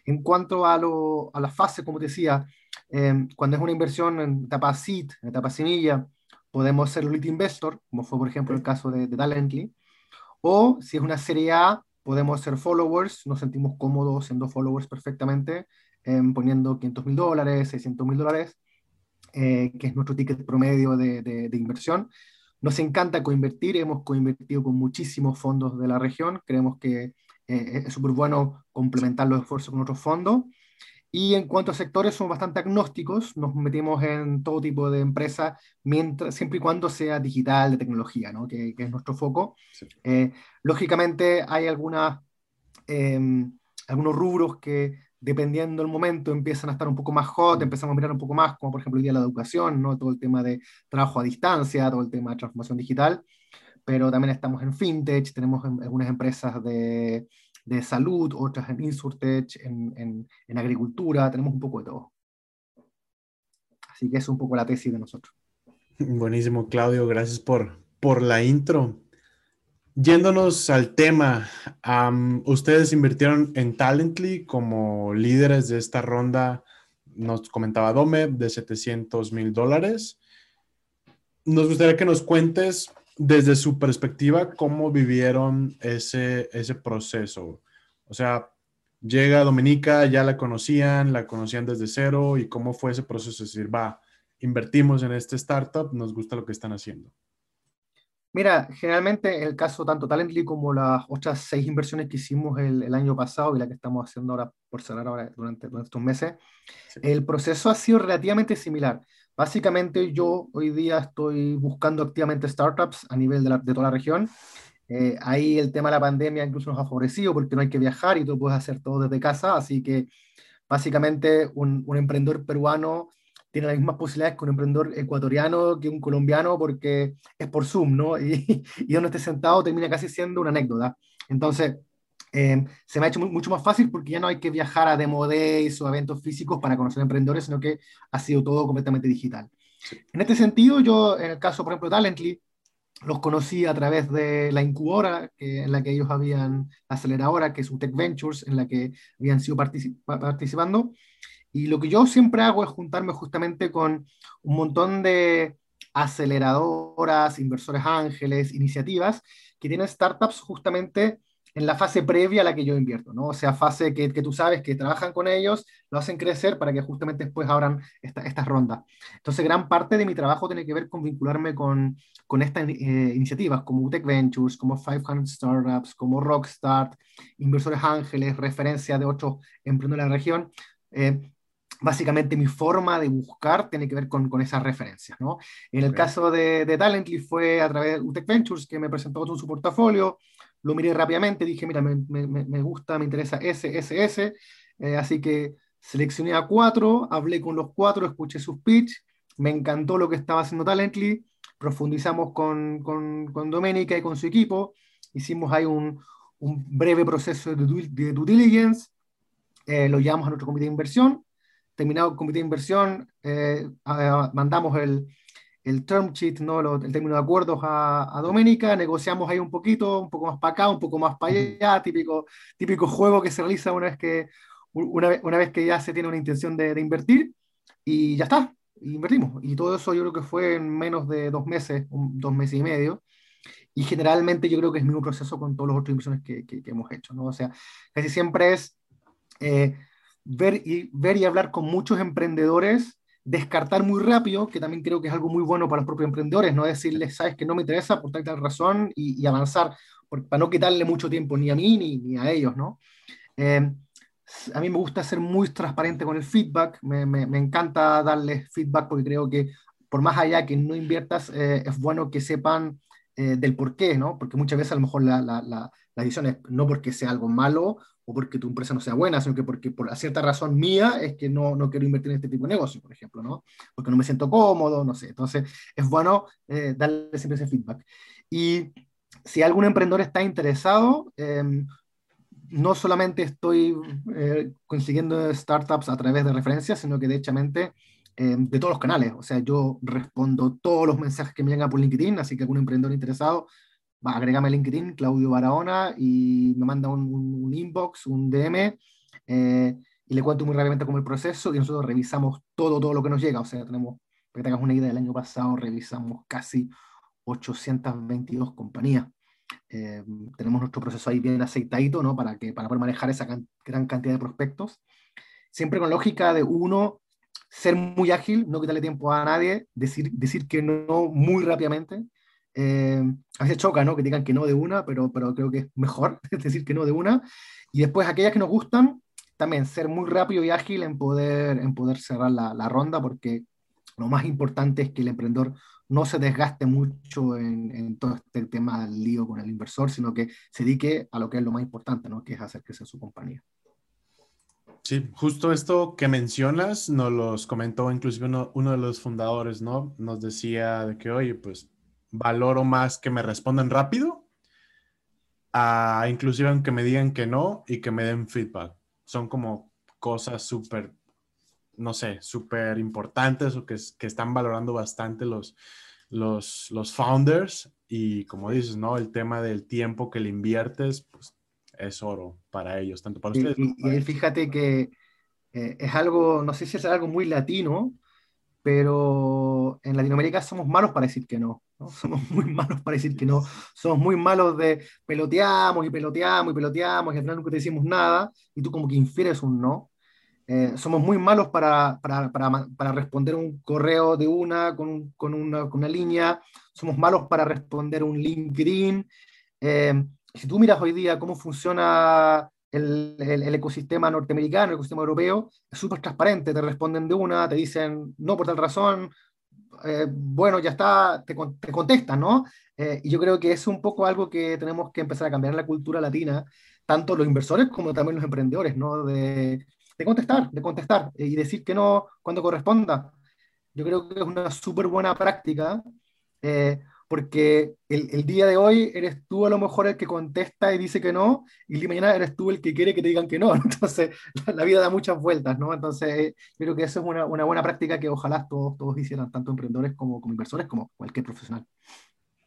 En cuanto a, lo, a la fase, como te decía, eh, cuando es una inversión en etapa seed, en etapa semilla, podemos ser lead investor, como fue por ejemplo el caso de, de Talently, o si es una serie A, podemos ser followers, nos sentimos cómodos siendo followers perfectamente, em, poniendo 500 mil dólares, 600 mil dólares, eh, que es nuestro ticket promedio de, de, inversión. Nos encanta coinvertir, hemos coinvertido con muchísimos fondos de la región, creemos que eh, es súper bueno complementar los esfuerzos con otros fondos. Y en cuanto a sectores, somos bastante agnósticos, nos metimos en todo tipo de empresas, mientras, siempre y cuando sea digital, de tecnología, ¿no? que, es nuestro foco. Eh, lógicamente hay algunas, em, algunos rubros que dependiendo del momento empiezan a estar un poco más hot, empezamos a mirar un poco más, como por ejemplo hoy día la educación, ¿no? todo el tema de trabajo a distancia, todo el tema de transformación digital, pero también estamos en fintech, tenemos algunas empresas de de salud, otras en Insurtech, en, en, en, agricultura, tenemos un poco de todo. Así que es un poco la tesis de nosotros. Buenísimo, Claudio, gracias por, por la intro. Yéndonos al tema, ustedes invirtieron en Talently como líderes de esta ronda, nos comentaba Dome, de 700 mil dólares. Nos gustaría que nos cuentes desde su perspectiva, ¿cómo vivieron ese, ese proceso? O sea, llega Dominica, ya la conocían, la conocían desde cero, y cómo fue ese proceso? Es decir, va, invertimos en este startup, nos gusta lo que están haciendo. Mira, generalmente el caso tanto Talently como las otras seis inversiones que hicimos el, año pasado y la que estamos haciendo ahora por cerrar ahora durante, estos meses, el proceso ha sido relativamente similar. Básicamente yo hoy día estoy buscando activamente startups a nivel de, toda la región. Eh, ahí el tema de la pandemia incluso nos ha favorecido porque no hay que viajar y tú puedes hacer todo desde casa, así que básicamente un, un emprendedor peruano tiene las mismas posibilidades que un emprendedor ecuatoriano, que un colombiano, porque es por Zoom, ¿no? Y, y donde esté sentado termina casi siendo una anécdota. Entonces, Em, se me ha hecho mucho más fácil porque ya no hay que viajar a demo days o eventos físicos para conocer emprendedores, sino que ha sido todo completamente digital. En este sentido, yo, en el caso, por ejemplo, de Talently, los conocí a través de la incubadora que, en la que ellos habían, la aceleradora, que es Tech Ventures, en la que habían sido participando. Y lo que yo siempre hago es juntarme justamente con un montón de aceleradoras, inversores ángeles, iniciativas que tienen startups justamente en la fase previa a la que yo invierto, ¿no? O sea, fase que, que tú sabes que trabajan con ellos, lo hacen crecer para que justamente después abran esta, estas rondas. Entonces, gran parte de mi trabajo tiene que ver con vincularme con, con estas eh, iniciativas, como UTEC Ventures, como 500 Startups, como Rockstart, Inversores Ángeles, referencia de otros emprendedores de la región. Eh, básicamente mi forma de buscar tiene que ver con, con esas referencias, ¿no? En el caso de, de Talently fue a través de UTEC Ventures que me presentó todo su portafolio, lo miré rápidamente, dije, mira, me, me, me gusta, me interesa ese, ese, ese, eh, así que seleccioné a cuatro, hablé con los cuatro, escuché sus pitch, me encantó lo que estaba haciendo Talently, profundizamos con, con, con Doménica y con su equipo, hicimos ahí un, un breve proceso de due, de due diligence, eh, lo llevamos a nuestro comité de inversión, terminado el comité de inversión, eh, mandamos el, el term sheet, ¿no? el término de acuerdos a, a Doménica, negociamos ahí un poquito, un poco más para acá, un poco más para allá, típico, típico juego que se realiza una vez que, una, vez, una vez que ya se tiene una intención de, de, invertir, y ya está, invertimos. Y todo eso yo creo que fue en menos de dos meses, dos meses y medio. Y generalmente yo creo que es el mismo proceso con todas las otras inversiones que, que, que hemos hecho, ¿no? O sea, casi siempre es eh, ver, y, ver y hablar con muchos emprendedores descartar muy rápido, que también creo que es algo muy bueno para los propios emprendedores, no decirles, sabes que no me interesa por tal tal razón y, avanzar, para no quitarle mucho tiempo ni a mí ni, ni a ellos, ¿no? Eh, a mí me gusta ser muy transparente con el feedback, me, me, me, encanta darles feedback porque creo que por más allá que no inviertas, eh, es bueno que sepan eh, del por qué, ¿no? Porque muchas veces a lo mejor la, la, la, la, decisión es no porque sea algo malo o porque tu empresa no sea buena, sino que porque por cierta razón mía es que no, no quiero invertir en este tipo de negocio, por ejemplo, ¿no? Porque no me siento cómodo, no sé. Entonces, es bueno eh, darle siempre ese feedback. Y si algún emprendedor está interesado, eh, no solamente estoy eh, consiguiendo startups a través de referencias, sino que de hecho eh, de todos los canales. O sea, yo respondo todos los mensajes que me llegan por LinkedIn, así que algún emprendedor interesado, va, agrégame a LinkedIn, Claudio Barahona, y me manda un, un, inbox, un DM, eh, y le cuento muy rápidamente cómo el proceso, y nosotros revisamos todo, todo lo que nos llega. O sea, tenemos, para que tengas una idea, el año pasado revisamos casi 822 compañías. Eh, tenemos nuestro proceso ahí bien aceitadito, ¿no? Para, que, para poder manejar esa can gran cantidad de prospectos. Siempre con lógica de uno, ser muy ágil, no quitarle tiempo a nadie, decir, decir que no muy rápidamente. Eh, a veces choca, ¿no? Que digan que no de una, pero, pero creo que es mejor decir que no de una. Y después aquellas que nos gustan, también ser muy rápido y ágil en poder, en poder cerrar la, la ronda, porque lo más importante es que el emprendedor no se desgaste mucho en, en, todo este tema del lío con el inversor, sino que se dedique a lo que es lo más importante, ¿no? que es hacer crecer su compañía. Sí, justo esto que mencionas nos los comentó inclusive uno, uno, de los fundadores, ¿no? Nos decía de que, oye, pues valoro más que me respondan rápido, a inclusive aunque me digan que no y que me den feedback. Son como cosas súper no sé, súper importantes o que, que, están valorando bastante los, los, los founders y como dices, ¿no? El tema del tiempo que le inviertes, pues es oro para ellos, tanto para ustedes. Y, y, y fíjate que eh, es algo, no sé si es algo muy latino, pero en Latinoamérica somos malos para decir que no, no, Somos muy malos para decir que no. Somos muy malos de peloteamos y peloteamos y peloteamos y al final nunca te decimos nada y tú como que infieres un no. Eh, somos muy malos para, para, para, para, responder un correo de una con, con, una con, una línea, somos malos para responder un LinkedIn. Eh, si tú miras hoy día cómo funciona el, el, el ecosistema norteamericano, el ecosistema europeo, es súper transparente, te responden de una, te dicen no por tal razón, eh, bueno, ya está, te, te contestan, ¿no? Eh, y yo creo que es un poco algo que tenemos que empezar a cambiar en la cultura latina, tanto los inversores como también los emprendedores, ¿no? De, de contestar, de contestar y decir que no cuando corresponda. Yo creo que es una súper buena práctica, eh, porque el, el, día de hoy eres tú a lo mejor el que contesta y dice que no, y mañana eres tú el que quiere que te digan que no. Entonces, la, vida da muchas vueltas, ¿no? Entonces, yo creo que eso es una, una buena práctica que ojalá todos, todos hicieran, tanto emprendedores como, como inversores, como cualquier profesional.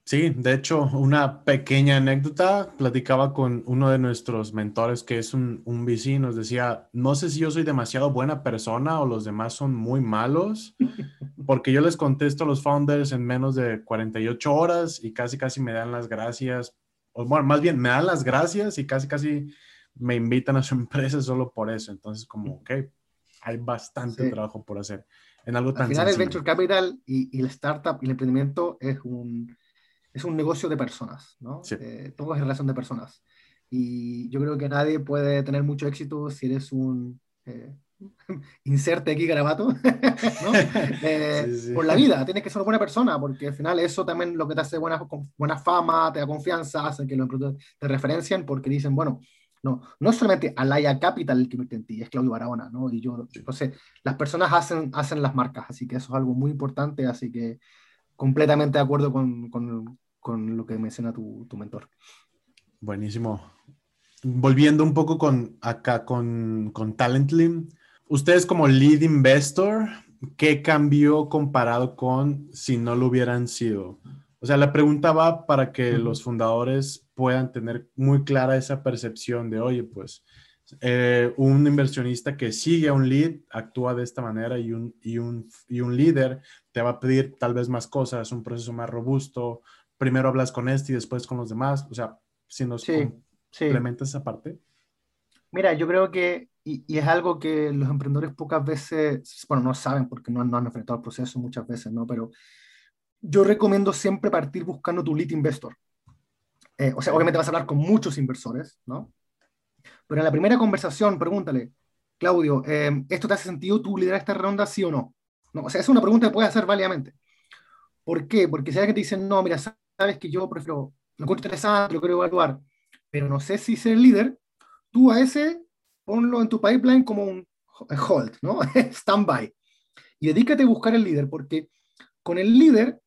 Sí, de hecho, una pequeña anécdota, platicaba con uno de nuestros mentores que es un, un VC, nos decía, no sé si yo soy demasiado buena persona o los demás son muy malos, porque yo les contesto a los founders en menos de 48 horas y casi casi me dan las gracias, o bueno, más bien me dan las gracias y casi casi me invitan a su empresa solo por eso. Entonces, como, ok, hay bastante sí. trabajo por hacer en algo tan Al final sencillo. el venture capital y, y el startup y el emprendimiento es un es un negocio de personas, ¿no? Sí. Eh, todo es relación de personas. Y yo creo que nadie puede tener mucho éxito si eres un eh, inserte aquí garabato, ¿no? eh, sí, sí. Por la vida, tienes que ser una buena persona, porque al final eso también lo que te hace buena, buena fama, te da confianza, hace que los emprendedores te referencien, porque dicen, bueno, no, no es solamente Alaya Capital el que invierte en ti, es Claudio Barahona, ¿no? Y yo, entonces, las personas hacen, hacen las marcas, así que eso es algo muy importante, así que completamente de acuerdo con, con, con lo que menciona tu, tu, mentor. Buenísimo. Volviendo un poco con acá con, con Talently, ustedes como lead investor, ¿qué cambió comparado con si no lo hubieran sido? O sea, la pregunta va para que uh -huh. los fundadores puedan tener muy clara esa percepción de, oye, pues eh, un inversionista que sigue a un lead actúa de esta manera y un, y, un, y un líder te va a pedir tal vez más cosas, un proceso más robusto, primero hablas con este y después con los demás. O sea, si nos sí, complementas sí. esa parte. Mira, yo creo que, y, y, es algo que los emprendedores pocas veces, bueno, no saben porque no, no han enfrentado el proceso muchas veces, ¿no? Pero yo recomiendo siempre partir buscando tu lead investor. Eh, o sea, obviamente vas a hablar con muchos inversores, ¿no? Pero en la primera conversación, pregúntale, Claudio, eh, ¿esto te hace sentido tú liderar esta ronda, sí o no? no? O sea, es una pregunta que puedes hacer válidamente. ¿Por qué? Porque si alguien te dice, no, mira, sabes que yo prefiero, lo encuentro interesante, lo quiero evaluar, pero no sé si ser líder, tú a ese ponlo en tu pipeline como un hold, ¿no? Standby. Y dedícate a buscar el líder, porque con el líder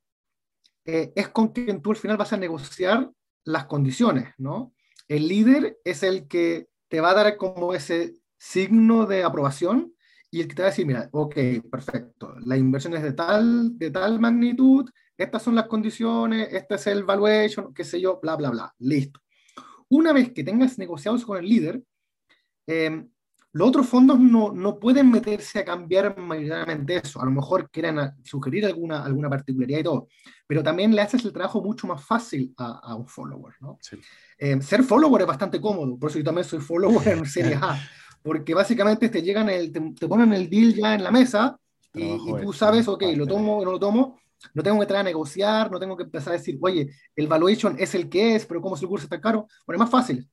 eh, es con quien tú al final vas a negociar las condiciones, ¿no? El líder es el que te va a dar como ese signo de aprobación y el que te va a decir, mira, ok, perfecto, la inversión es de tal, de tal magnitud, estas son las condiciones, este es el valuation, qué sé yo, bla, bla, bla, listo. Una vez que tengas negociados con el líder, eh, los otros fondos no, no, pueden meterse a cambiar mayoritariamente eso. A lo mejor quieren sugerir alguna, alguna particularidad y todo, pero también le haces el trabajo mucho más fácil a, a un follower. ¿no? Eh, ser follower es bastante cómodo, por eso yo también soy follower en Series A, porque básicamente te, llegan el, te, ponen el deal ya en la mesa y, y tú sabes, ok, lo tomo o no lo tomo, no tengo que entrar a negociar, no tengo que empezar a decir, oye, el valuation es el que es, pero ¿cómo se le ocurre está caro? Bueno, es más fácil.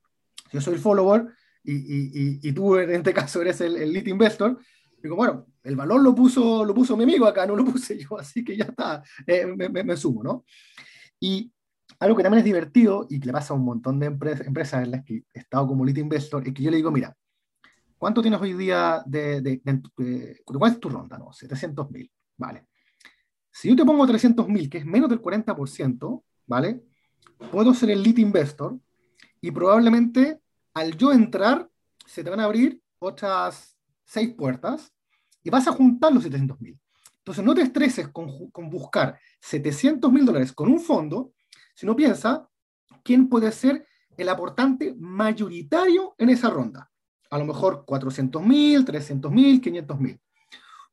Yo soy el follower, y, tú en este caso eres el, el lead investor, digo, bueno, el valor lo puso, lo puso mi amigo acá, no lo puse yo, así que ya está, eh, me, sumo, ¿no? Y algo que también es divertido y que le pasa a un montón de empresas en las que he estado como lead investor, es que yo le digo, mira, ¿cuánto tienes hoy día de, de, de, cuál es tu ronda? No, 700 mil, ¿vale? Si yo te pongo 300 mil, que es menos del 40%, ¿vale? Puedo ser el lead investor y probablemente al yo entrar, se te van a abrir otras seis puertas y vas a juntar los 700 mil. Entonces no te estreses con, buscar 700 mil dólares con un fondo, sino piensa quién puede ser el aportante mayoritario en esa ronda. A lo mejor 400 mil, 300 mil, 500 mil.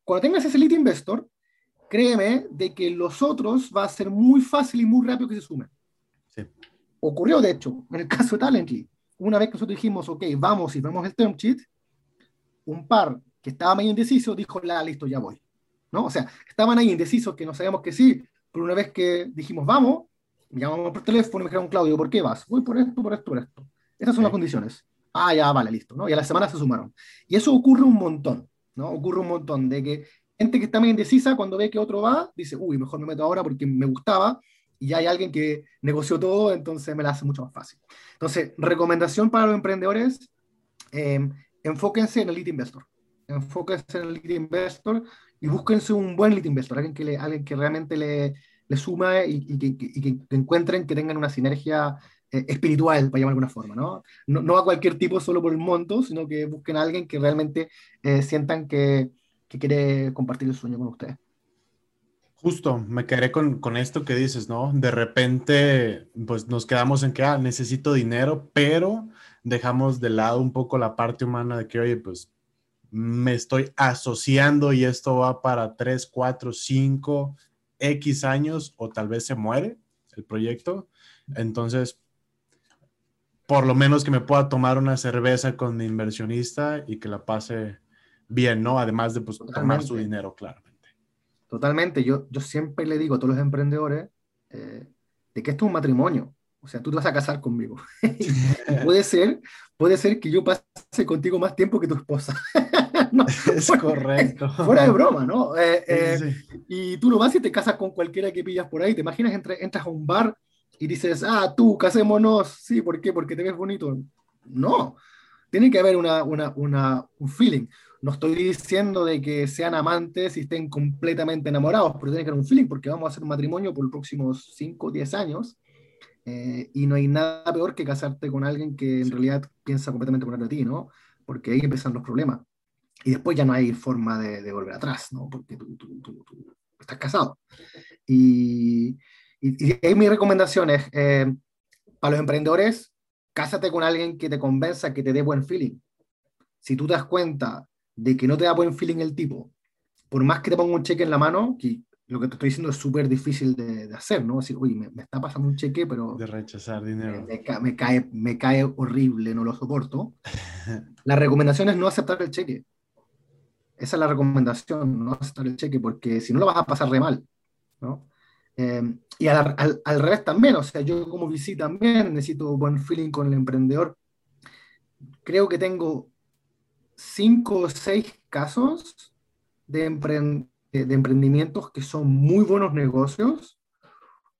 Cuando tengas ese lead investor, créeme de que los otros va a ser muy fácil y muy rápido que se sumen. Ocurrió, de hecho, en el caso de Talently una vez que nosotros dijimos, ok, vamos y vemos el term sheet, un par que estaba medio indeciso dijo, la, listo, ya voy. ¿No? O sea, estaban ahí indecisos que no sabíamos que sí, pero una vez que dijimos, vamos, me llamamos por teléfono y me dijeron, Claudio, ¿por qué vas? Voy por esto, por esto, por esto. Esas son las condiciones. Ah, ya, vale, listo, ¿no? Y a la semana se sumaron. Y eso ocurre un montón, ¿no? Ocurre un montón de que gente que está medio indecisa, cuando ve que otro va, dice, uy, mejor me meto ahora porque me gustaba, y ya hay alguien que negoció todo, entonces me la hace mucho más fácil. Entonces, recomendación para los emprendedores, eh, enfóquense en el lead investor. Enfóquense en el lead investor y búsquense un buen lead investor, alguien que, le, alguien que realmente le, le suma y, que, encuentren que tengan una sinergia eh, espiritual, para llamar de alguna forma, ¿no? ¿no? ¿no? a cualquier tipo solo por el monto, sino que busquen a alguien que realmente eh, sientan que, que quiere compartir el sueño con ustedes. Justo, me quedé con, con, esto que dices, ¿no? De repente, pues nos quedamos en que, ah, necesito dinero, pero dejamos de lado un poco la parte humana de que, oye, pues me estoy asociando y esto va para 3, 4, 5, X años o tal vez se muere el proyecto. Entonces, por lo menos que me pueda tomar una cerveza con mi inversionista y que la pase bien, ¿no? Además de pues, tomar su dinero, claro. Totalmente, yo, yo siempre le digo a todos los emprendedores eh, de que esto es un matrimonio, o sea, tú te vas a casar conmigo. puede ser, puede ser que yo pase contigo más tiempo que tu esposa. es correcto. Fuera de broma, ¿no? Eh, eh, y tú lo vas y te casas con cualquiera que pillas por ahí. ¿Te imaginas, entras a un bar y dices, ah, tú, casémonos? Sí, ¿por qué? Porque te ves bonito. No, tiene que haber una, una, una, un feeling. No estoy diciendo de que sean amantes y estén completamente enamorados, pero tiene que haber un feeling, porque vamos a hacer un matrimonio por los próximos 5 o 10 años, eh, y no hay nada peor que casarte con alguien que en realidad piensa completamente con a ti, ¿no? Porque ahí empiezan los problemas. Y después ya no hay forma de, volver atrás, ¿no? Porque tú, estás casado. Y, y, y mi recomendación es, eh, para los emprendedores, cásate con alguien que te convenza, que te dé buen feeling. Si tú te das cuenta de que no te da buen feeling el tipo, por más que te ponga un cheque en la mano, que lo que te estoy diciendo es súper difícil de, hacer, ¿no? Decir, oye, me, está pasando un cheque, pero... De rechazar dinero. Me, cae, me cae horrible, no lo soporto. la recomendación es no aceptar el cheque. Esa es la recomendación, no aceptar el cheque, porque si no lo vas a pasar re mal, ¿no? Em, y al, al, al, revés también, o sea, yo como VC también necesito buen feeling con el emprendedor. Creo que tengo cinco o seis casos de, de emprendimientos que son muy buenos negocios,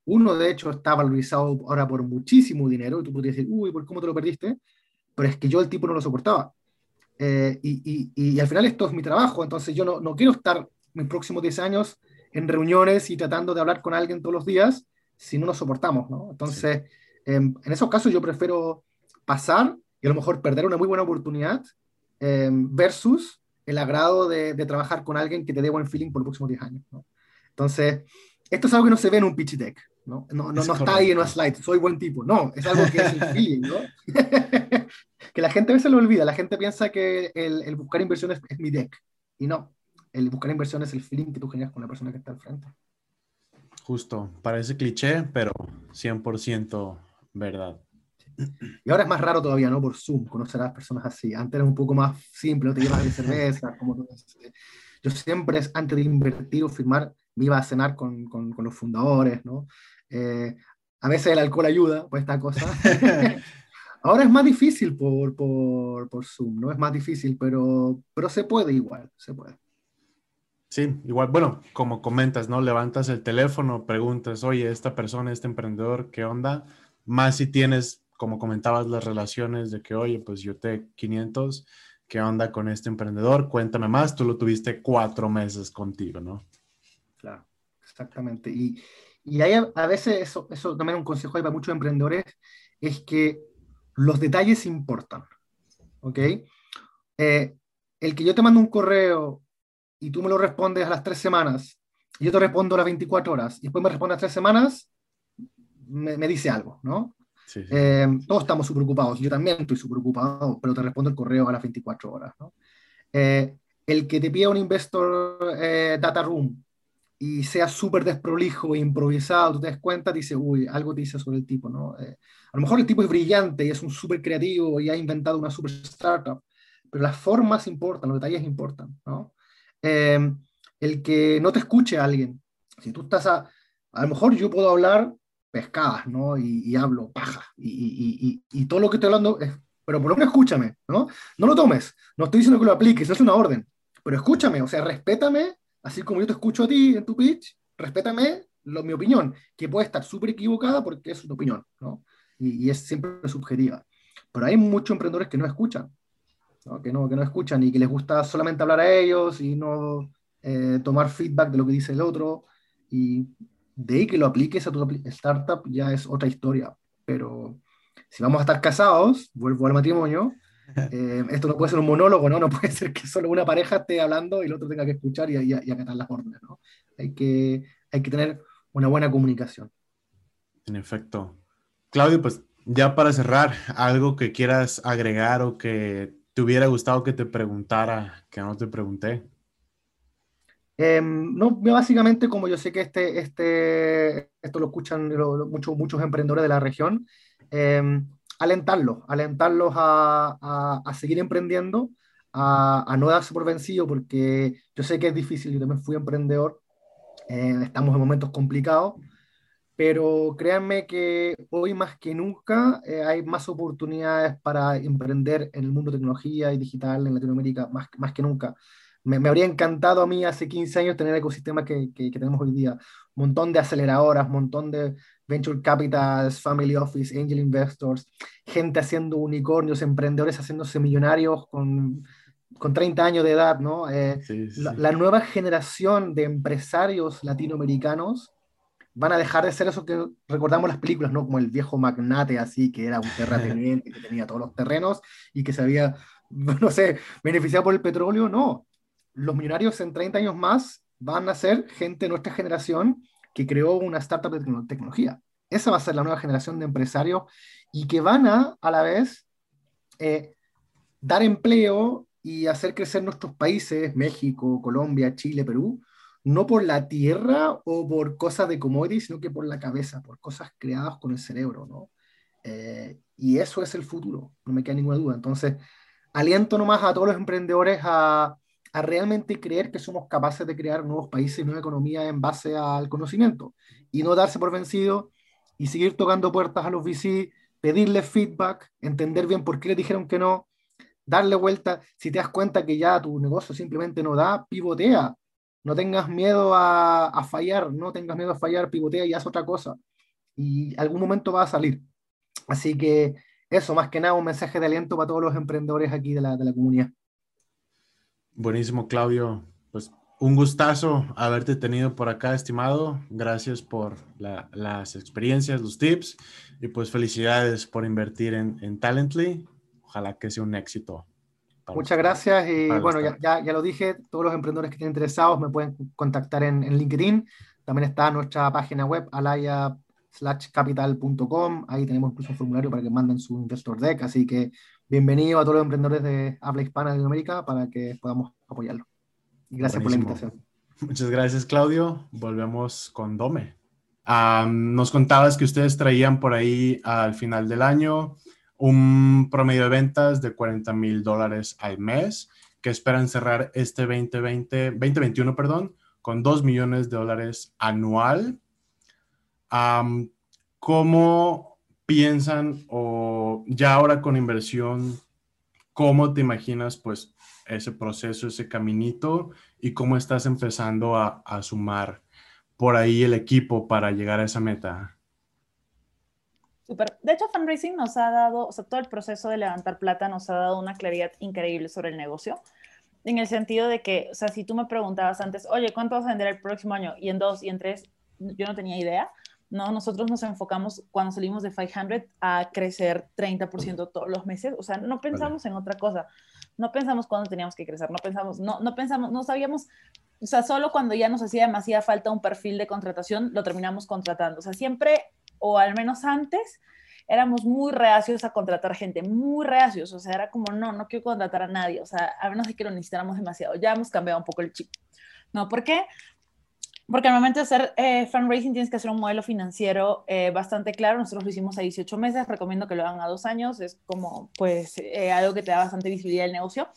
Uno, de hecho, está valorizado ahora por muchísimo dinero y tú podrías decir, uy, ¿por cómo te lo perdiste? Pero es que yo el tipo no lo soportaba. Eh, y, y, y, al final esto es mi trabajo, entonces yo no, no quiero estar mis próximos 10 años en reuniones y tratando de hablar con alguien todos los días si no nos soportamos, ¿no? Entonces, sí. en, en esos casos yo prefiero pasar y a lo mejor perder una muy buena oportunidad eh, versus el agrado de, de, trabajar con alguien que te dé buen feeling por los próximos 10 años. ¿no? Entonces, esto es algo que no se ve en un pitch deck, ¿no? No, no, no está ahí en una slide, soy buen tipo, no, es algo que es el feeling, ¿no? que la gente a veces lo olvida, la gente piensa que el, el buscar inversiones es mi deck, y no, el buscar inversiones es el feeling que tú generas con la persona que está al frente. Justo, parece cliché, pero 100% verdad. Y ahora es más raro todavía, ¿no? Por Zoom, conocer a las personas así. Antes era un poco más simple, no te llevas de cerveza. Como... Yo siempre, antes de invertir o firmar, me iba a cenar con, con, con los fundadores, ¿no? Eh, a veces el alcohol ayuda, pues esta cosa. Ahora es más difícil por, por, por, Zoom, ¿no? Es más difícil, pero, pero se puede igual, se puede. Sí, igual, bueno, como comentas, ¿no? Levantas el teléfono, preguntas, oye, esta persona, este emprendedor, ¿qué onda? Más si tienes como comentabas, las relaciones de que, oye, pues yo te 500, ¿qué onda con este emprendedor? Cuéntame más, tú lo tuviste cuatro meses contigo, ¿no? Claro, exactamente. Y, y hay a, a, veces, eso, eso también un consejo hay para muchos emprendedores, es que los detalles importan, ¿ok? Eh, el que yo te mando un correo y tú me lo respondes a las tres semanas, y yo te respondo a las 24 horas, y después me respondes a tres semanas, me, me dice algo, ¿no? Sí. Eh, todos estamos súper ocupados, yo también estoy súper ocupado, pero te respondo el correo a las 24 horas. ¿no? Eh, el que te pida un investor eh, data room y sea súper desprolijo e improvisado, tú te das cuenta, dice, uy, algo te dice sobre el tipo. ¿no? Eh, a lo mejor el tipo es brillante y es un súper creativo y ha inventado una súper startup, pero las formas importan, los detalles importan. ¿no? el que no te escuche a alguien, si tú estás a, a lo mejor yo puedo hablar pescadas, ¿no? Y, y hablo paja. Y, y, y, todo lo que estoy hablando es, pero por lo menos escúchame, ¿no? No lo tomes, no estoy diciendo que lo apliques, es una orden, pero escúchame, o sea, respétame, así como yo te escucho a ti en tu pitch, respétame lo, mi opinión, que puede estar súper equivocada porque es una opinión, ¿no? Y, es siempre subjetiva. Pero hay muchos emprendedores que no escuchan, ¿no? Que, no, que no escuchan y que les gusta solamente hablar a ellos y no eh, tomar feedback de lo que dice el otro. Y de ahí que lo apliques a tu startup ya es otra historia. Pero si vamos a estar casados, vuelvo al matrimonio, eh, esto no puede ser un monólogo, ¿no? No puede ser que solo una pareja esté hablando y el otro tenga que escuchar y, y, y acatar las órdenes, ¿no? Hay que, hay que tener una buena comunicación. En efecto. Claudio, pues ya para cerrar, algo que quieras agregar o que te hubiera gustado que te preguntara, que no te pregunté. Eh, no, básicamente, como yo sé que este, este, esto lo escuchan muchos, muchos emprendedores de la región, eh, alentarlos, alentarlos a, a, seguir emprendiendo, a, a, no darse por vencido, porque yo sé que es difícil, yo también fui emprendedor, eh, estamos en momentos complicados, pero créanme que hoy más que nunca eh, hay más oportunidades para emprender en el mundo de tecnología y digital en Latinoamérica, más, más que nunca me, me, habría encantado a mí hace 15 años tener el ecosistema que, que, que, tenemos hoy día. Un montón de aceleradoras, un montón de venture capitals, family office, angel investors, gente haciendo unicornios, emprendedores haciéndose millonarios con, con 30 años de edad, ¿no? Eh, sí, sí. La, la, nueva generación de empresarios latinoamericanos van a dejar de ser eso que recordamos las películas, ¿no? Como el viejo magnate así, que era un terrateniente, que tenía todos los terrenos y que se había, no sé, beneficiado por el petróleo, no los millonarios en 30 años más van a ser gente de nuestra generación que creó una startup de tecnología. Esa va a ser la nueva generación de empresarios y que van a, a la vez, eh, dar empleo y hacer crecer nuestros países, México, Colombia, Chile, Perú, no por la tierra o por cosas de commodities, sino que por la cabeza, por cosas creadas con el cerebro, ¿no? Eh, y eso es el futuro, no me queda ninguna duda. Entonces, aliento nomás a todos los emprendedores a, a realmente creer que somos capaces de crear nuevos países y nueva economía en base al conocimiento y no darse por vencido y seguir tocando puertas a los VC, pedirles feedback, entender bien por qué les dijeron que no, darle vuelta, si te das cuenta que ya tu negocio simplemente no da, pivotea, no tengas miedo a, a fallar, no tengas miedo a fallar, pivotea y haz otra cosa. y algún momento va a salir. Así que eso, más que nada, un mensaje de aliento para todos los emprendedores aquí de la, de la comunidad. Buenísimo, Claudio. Pues un gustazo haberte tenido por acá, estimado. Gracias por las experiencias, los tips y pues felicidades por invertir en, en Talently. Ojalá que sea un éxito. Muchas gracias y bueno, ya, ya, lo dije, todos los emprendedores que estén interesados me pueden contactar en, en LinkedIn. También está nuestra página web, alaya capital.com. Ahí tenemos incluso un formulario para que manden su investor deck. Así que bienvenido a todos los emprendedores de habla hispana de Latinoamérica para que podamos apoyarlo. Y gracias por la invitación. Muchas gracias, Claudio. Volvemos con Dome. nos contabas que ustedes traían por ahí al final del año un promedio de ventas de 40 mil dólares al mes, que esperan cerrar este 2020, 2021, perdón, con 2 millones de dólares anual. ¿Cómo piensan o ya ahora con inversión, cómo te imaginas pues ese proceso, ese caminito y cómo estás empezando a, a sumar por ahí el equipo para llegar a esa meta? Super. De hecho, fundraising nos ha dado, o sea, todo el proceso de levantar plata nos ha dado una claridad increíble sobre el negocio en el sentido de que, o sea, si tú me preguntabas antes, oye, ¿cuánto vas a vender el próximo año? Y en dos y en tres, yo no tenía idea. No, nosotros nos enfocamos cuando salimos de 500 a crecer 30% todos los meses. O sea, no pensamos en otra cosa. No pensamos cuándo teníamos que crecer. No pensamos, no, no pensamos, no sabíamos. O sea, solo cuando ya nos hacía demasiada falta un perfil de contratación, lo terminamos contratando. O sea, siempre, o al menos antes, éramos muy reacios a contratar gente, muy reacios, o sea, era como, no, no quiero contratar a nadie, o sea, a menos de que lo necesitáramos demasiado, ya hemos cambiado un poco el chip, ¿no? ¿Por qué? Porque al momento de hacer eh, fundraising tienes que hacer un modelo financiero eh, bastante claro. Nosotros lo hicimos a 18 meses, recomiendo que lo hagan a dos años, es como pues eh, algo que te da bastante visibilidad del negocio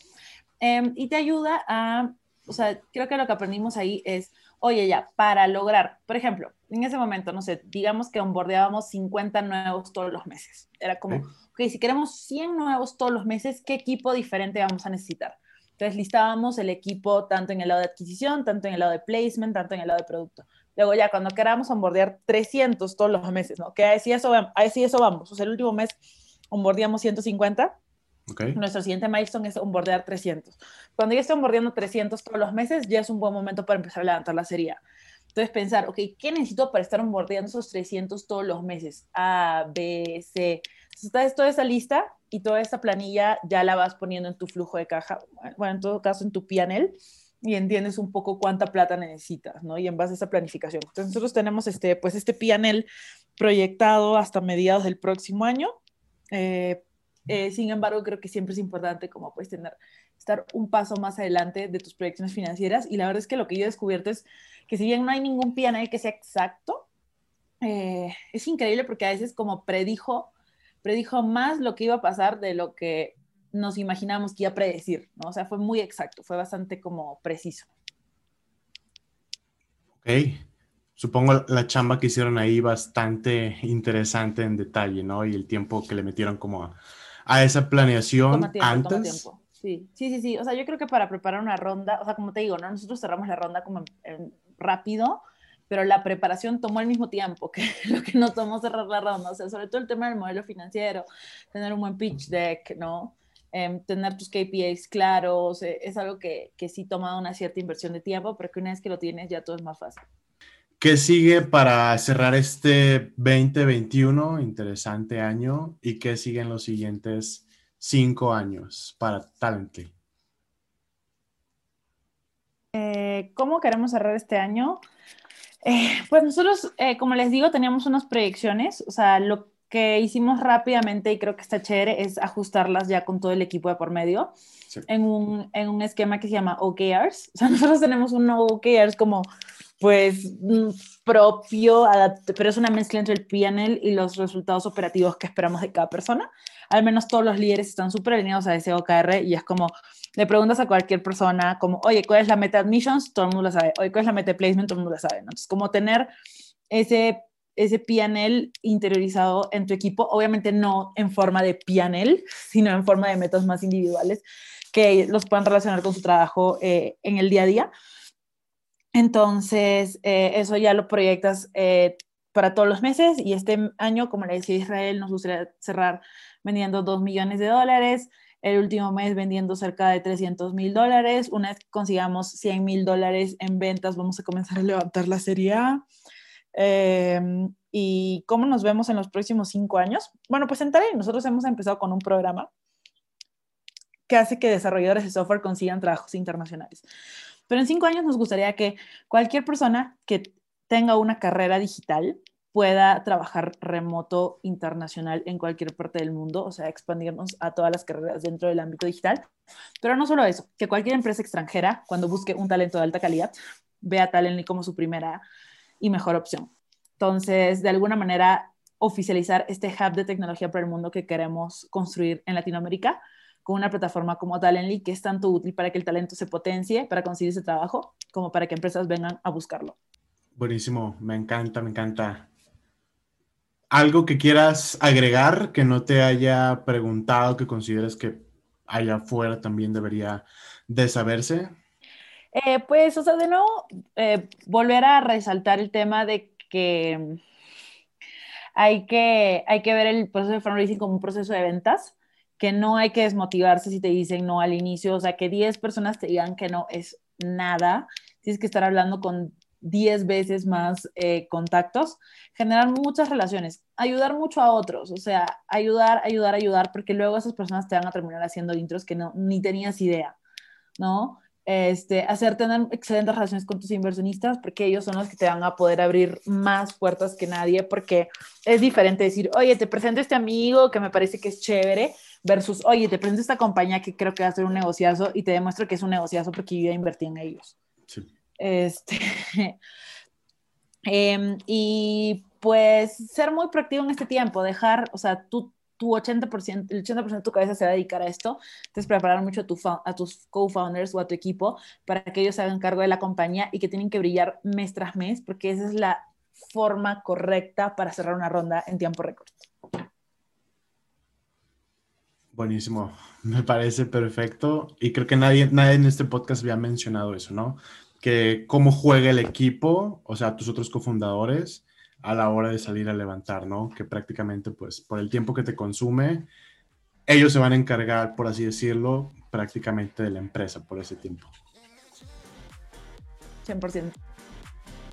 em, y te ayuda a, o sea, creo que lo que aprendimos ahí es, oye ya, para lograr, por ejemplo, en ese momento, no sé, digamos que onboardeábamos 50 nuevos todos los meses. Era como, ok, si queremos 100 nuevos todos los meses, ¿qué equipo diferente vamos a necesitar? Entonces listábamos el equipo tanto en el lado de adquisición, tanto en el lado de placement, tanto en el lado de producto. Luego ya cuando queramos onboardear 300 todos los meses, ¿no? Que así eso, así eso vamos. O sea, el último mes onboardeamos 150. Okay. Nuestro siguiente milestone es onboardear 300. Cuando ya esté onboardeando 300 todos los meses, ya es un buen momento para empezar a levantar la serie. Entonces pensar, ok, ¿qué necesito para estar onboardeando esos 300 todos los meses? A, B, C. Entonces, toda esa lista y toda esa planilla ya la vas poniendo en tu flujo de caja, bueno, en todo caso en tu PNL y entiendes un poco cuánta plata necesitas, ¿no? Y en base a esa planificación. Entonces nosotros tenemos este, pues este PNL proyectado hasta mediados del próximo año. Eh, eh, sin embargo, creo que siempre es importante como puedes tener, estar un paso más adelante de tus proyecciones financieras. Y la verdad es que lo que yo he descubierto es que si bien no hay ningún PNL que sea exacto, eh, es increíble porque a veces como predijo, predijo más lo que iba a pasar de lo que nos imaginamos que iba a predecir, ¿no? O sea, fue muy exacto, fue bastante como preciso. Ok, supongo la chamba que hicieron ahí bastante interesante en detalle, ¿no? Y el tiempo que le metieron como a, esa planeación antes. Sí, sí, sí, sí. O sea, yo creo que para preparar una ronda, o sea, como te digo, ¿no? Nosotros cerramos la ronda como rápido, pero la preparación tomó el mismo tiempo que lo que no tomó cerrar la ronda. O sea, sobre todo el tema del modelo financiero, tener un buen pitch deck, ¿no? Em, tener tus KPIs claros, eh, es algo que, que sí toma una cierta inversión de tiempo, pero que una vez que lo tienes ya todo es más fácil. ¿Qué sigue para cerrar este 2021? Interesante año. ¿Y qué sigue en los siguientes cinco años para Talently? Eh, ¿Cómo queremos cerrar este año? Eh, pues nosotros, eh, como les digo, teníamos unas proyecciones, o sea, lo que hicimos rápidamente y creo que está chévere es ajustarlas ya con todo el equipo de por medio en, un, en, un, esquema que se llama OKRs. O sea, nosotros tenemos un OKRs como pues mm, propio, pero es una mezcla entre el PNL y los resultados operativos que esperamos de cada persona. Al menos todos los líderes están súper alineados a ese OKR y es como, le preguntas a cualquier persona como, oye, ¿cuál es la meta admissions? Todo el mundo lo sabe. Oye, ¿cuál es la meta placement? Todo el mundo lo sabe. Entonces, como tener ese, ese PNL interiorizado en tu equipo, obviamente no en forma de PNL, sino en forma de metas más individuales que los puedan relacionar con su trabajo eh, en el día a día. Entonces, eh, eso ya lo proyectas eh, para todos los meses y este año, como le decía Israel, nos gustaría cerrar vendiendo 2 millones de dólares, el último mes vendiendo cerca de 300 mil dólares, una vez que consigamos 100 mil dólares en ventas, vamos a comenzar a levantar la serie A. Em, ¿Y cómo nos vemos en los próximos cinco años? Bueno, pues en Talent nosotros hemos empezado con un programa que hace que desarrolladores de software consigan trabajos internacionales. Pero en cinco años nos gustaría que cualquier persona que tenga una carrera digital pueda trabajar remoto internacional en cualquier parte del mundo, o sea, expandirnos a todas las carreras dentro del ámbito digital. Pero no solo eso, que cualquier empresa extranjera, cuando busque un talento de alta calidad, vea Talently como su primera y mejor opción. Entonces, de alguna manera, oficializar este hub de tecnología para el mundo que queremos construir en Latinoamérica con una plataforma como Talently, que es tanto útil para que el talento se potencie, para conseguir ese trabajo, como para que empresas vengan a buscarlo. Buenísimo, me encanta, me encanta. ¿Algo que quieras agregar que no te haya preguntado, que consideres que allá afuera también debería de saberse? Eh, pues, o sea, de nuevo, eh, volver a resaltar el tema de que hay que, hay que ver el proceso de fundraising como un proceso de ventas, que no hay que desmotivarse si te dicen no al inicio, o sea, que 10 personas te digan que no es nada, tienes que estar hablando con 10 veces más eh, contactos, generar muchas relaciones, ayudar mucho a otros, o sea, ayudar, ayudar, ayudar, porque luego esas personas te van a terminar haciendo intros que no, ni tenías idea, ¿no? Este, hacer tener excelentes relaciones con tus inversionistas, porque ellos son los que te van a poder abrir más puertas que nadie, porque es diferente decir, oye, te presento este amigo que me parece que es chévere, versus, oye, te presento esta compañía que creo que va a ser un negociazo y te demuestro que es un negociazo porque yo ya invertí en ellos. Sí. Este, em, y pues ser muy proactivo en este tiempo, dejar, o sea, tú, tu 80%, el 80% de tu cabeza se va a dedicar a esto, entonces preparar mucho a, tu, a tus co-founders o a tu equipo para que ellos se hagan cargo de la compañía y que tienen que brillar mes tras mes, porque esa es la forma correcta para cerrar una ronda en tiempo récord. Buenísimo, me parece perfecto y creo que nadie, nadie en este podcast había mencionado eso, ¿no? Que cómo juega el equipo, o sea, tus otros cofundadores, a la hora de salir a levantar, ¿no? Que prácticamente, pues, por el tiempo que te consume, ellos se van a encargar, por así decirlo, prácticamente de la empresa por ese tiempo. 100%.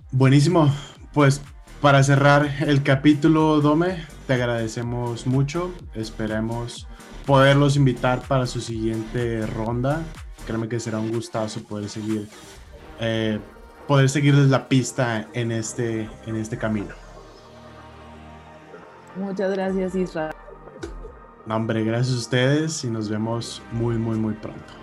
Buenísimo. Pues para cerrar el capítulo, Dome, te agradecemos mucho. Esperemos poderlos invitar para su siguiente ronda. Créeme que será un gustazo poder seguir eh, poder seguirles la pista en este, en este camino. Muchas gracias, Israel. hombre, gracias a ustedes y nos vemos muy, muy, muy pronto.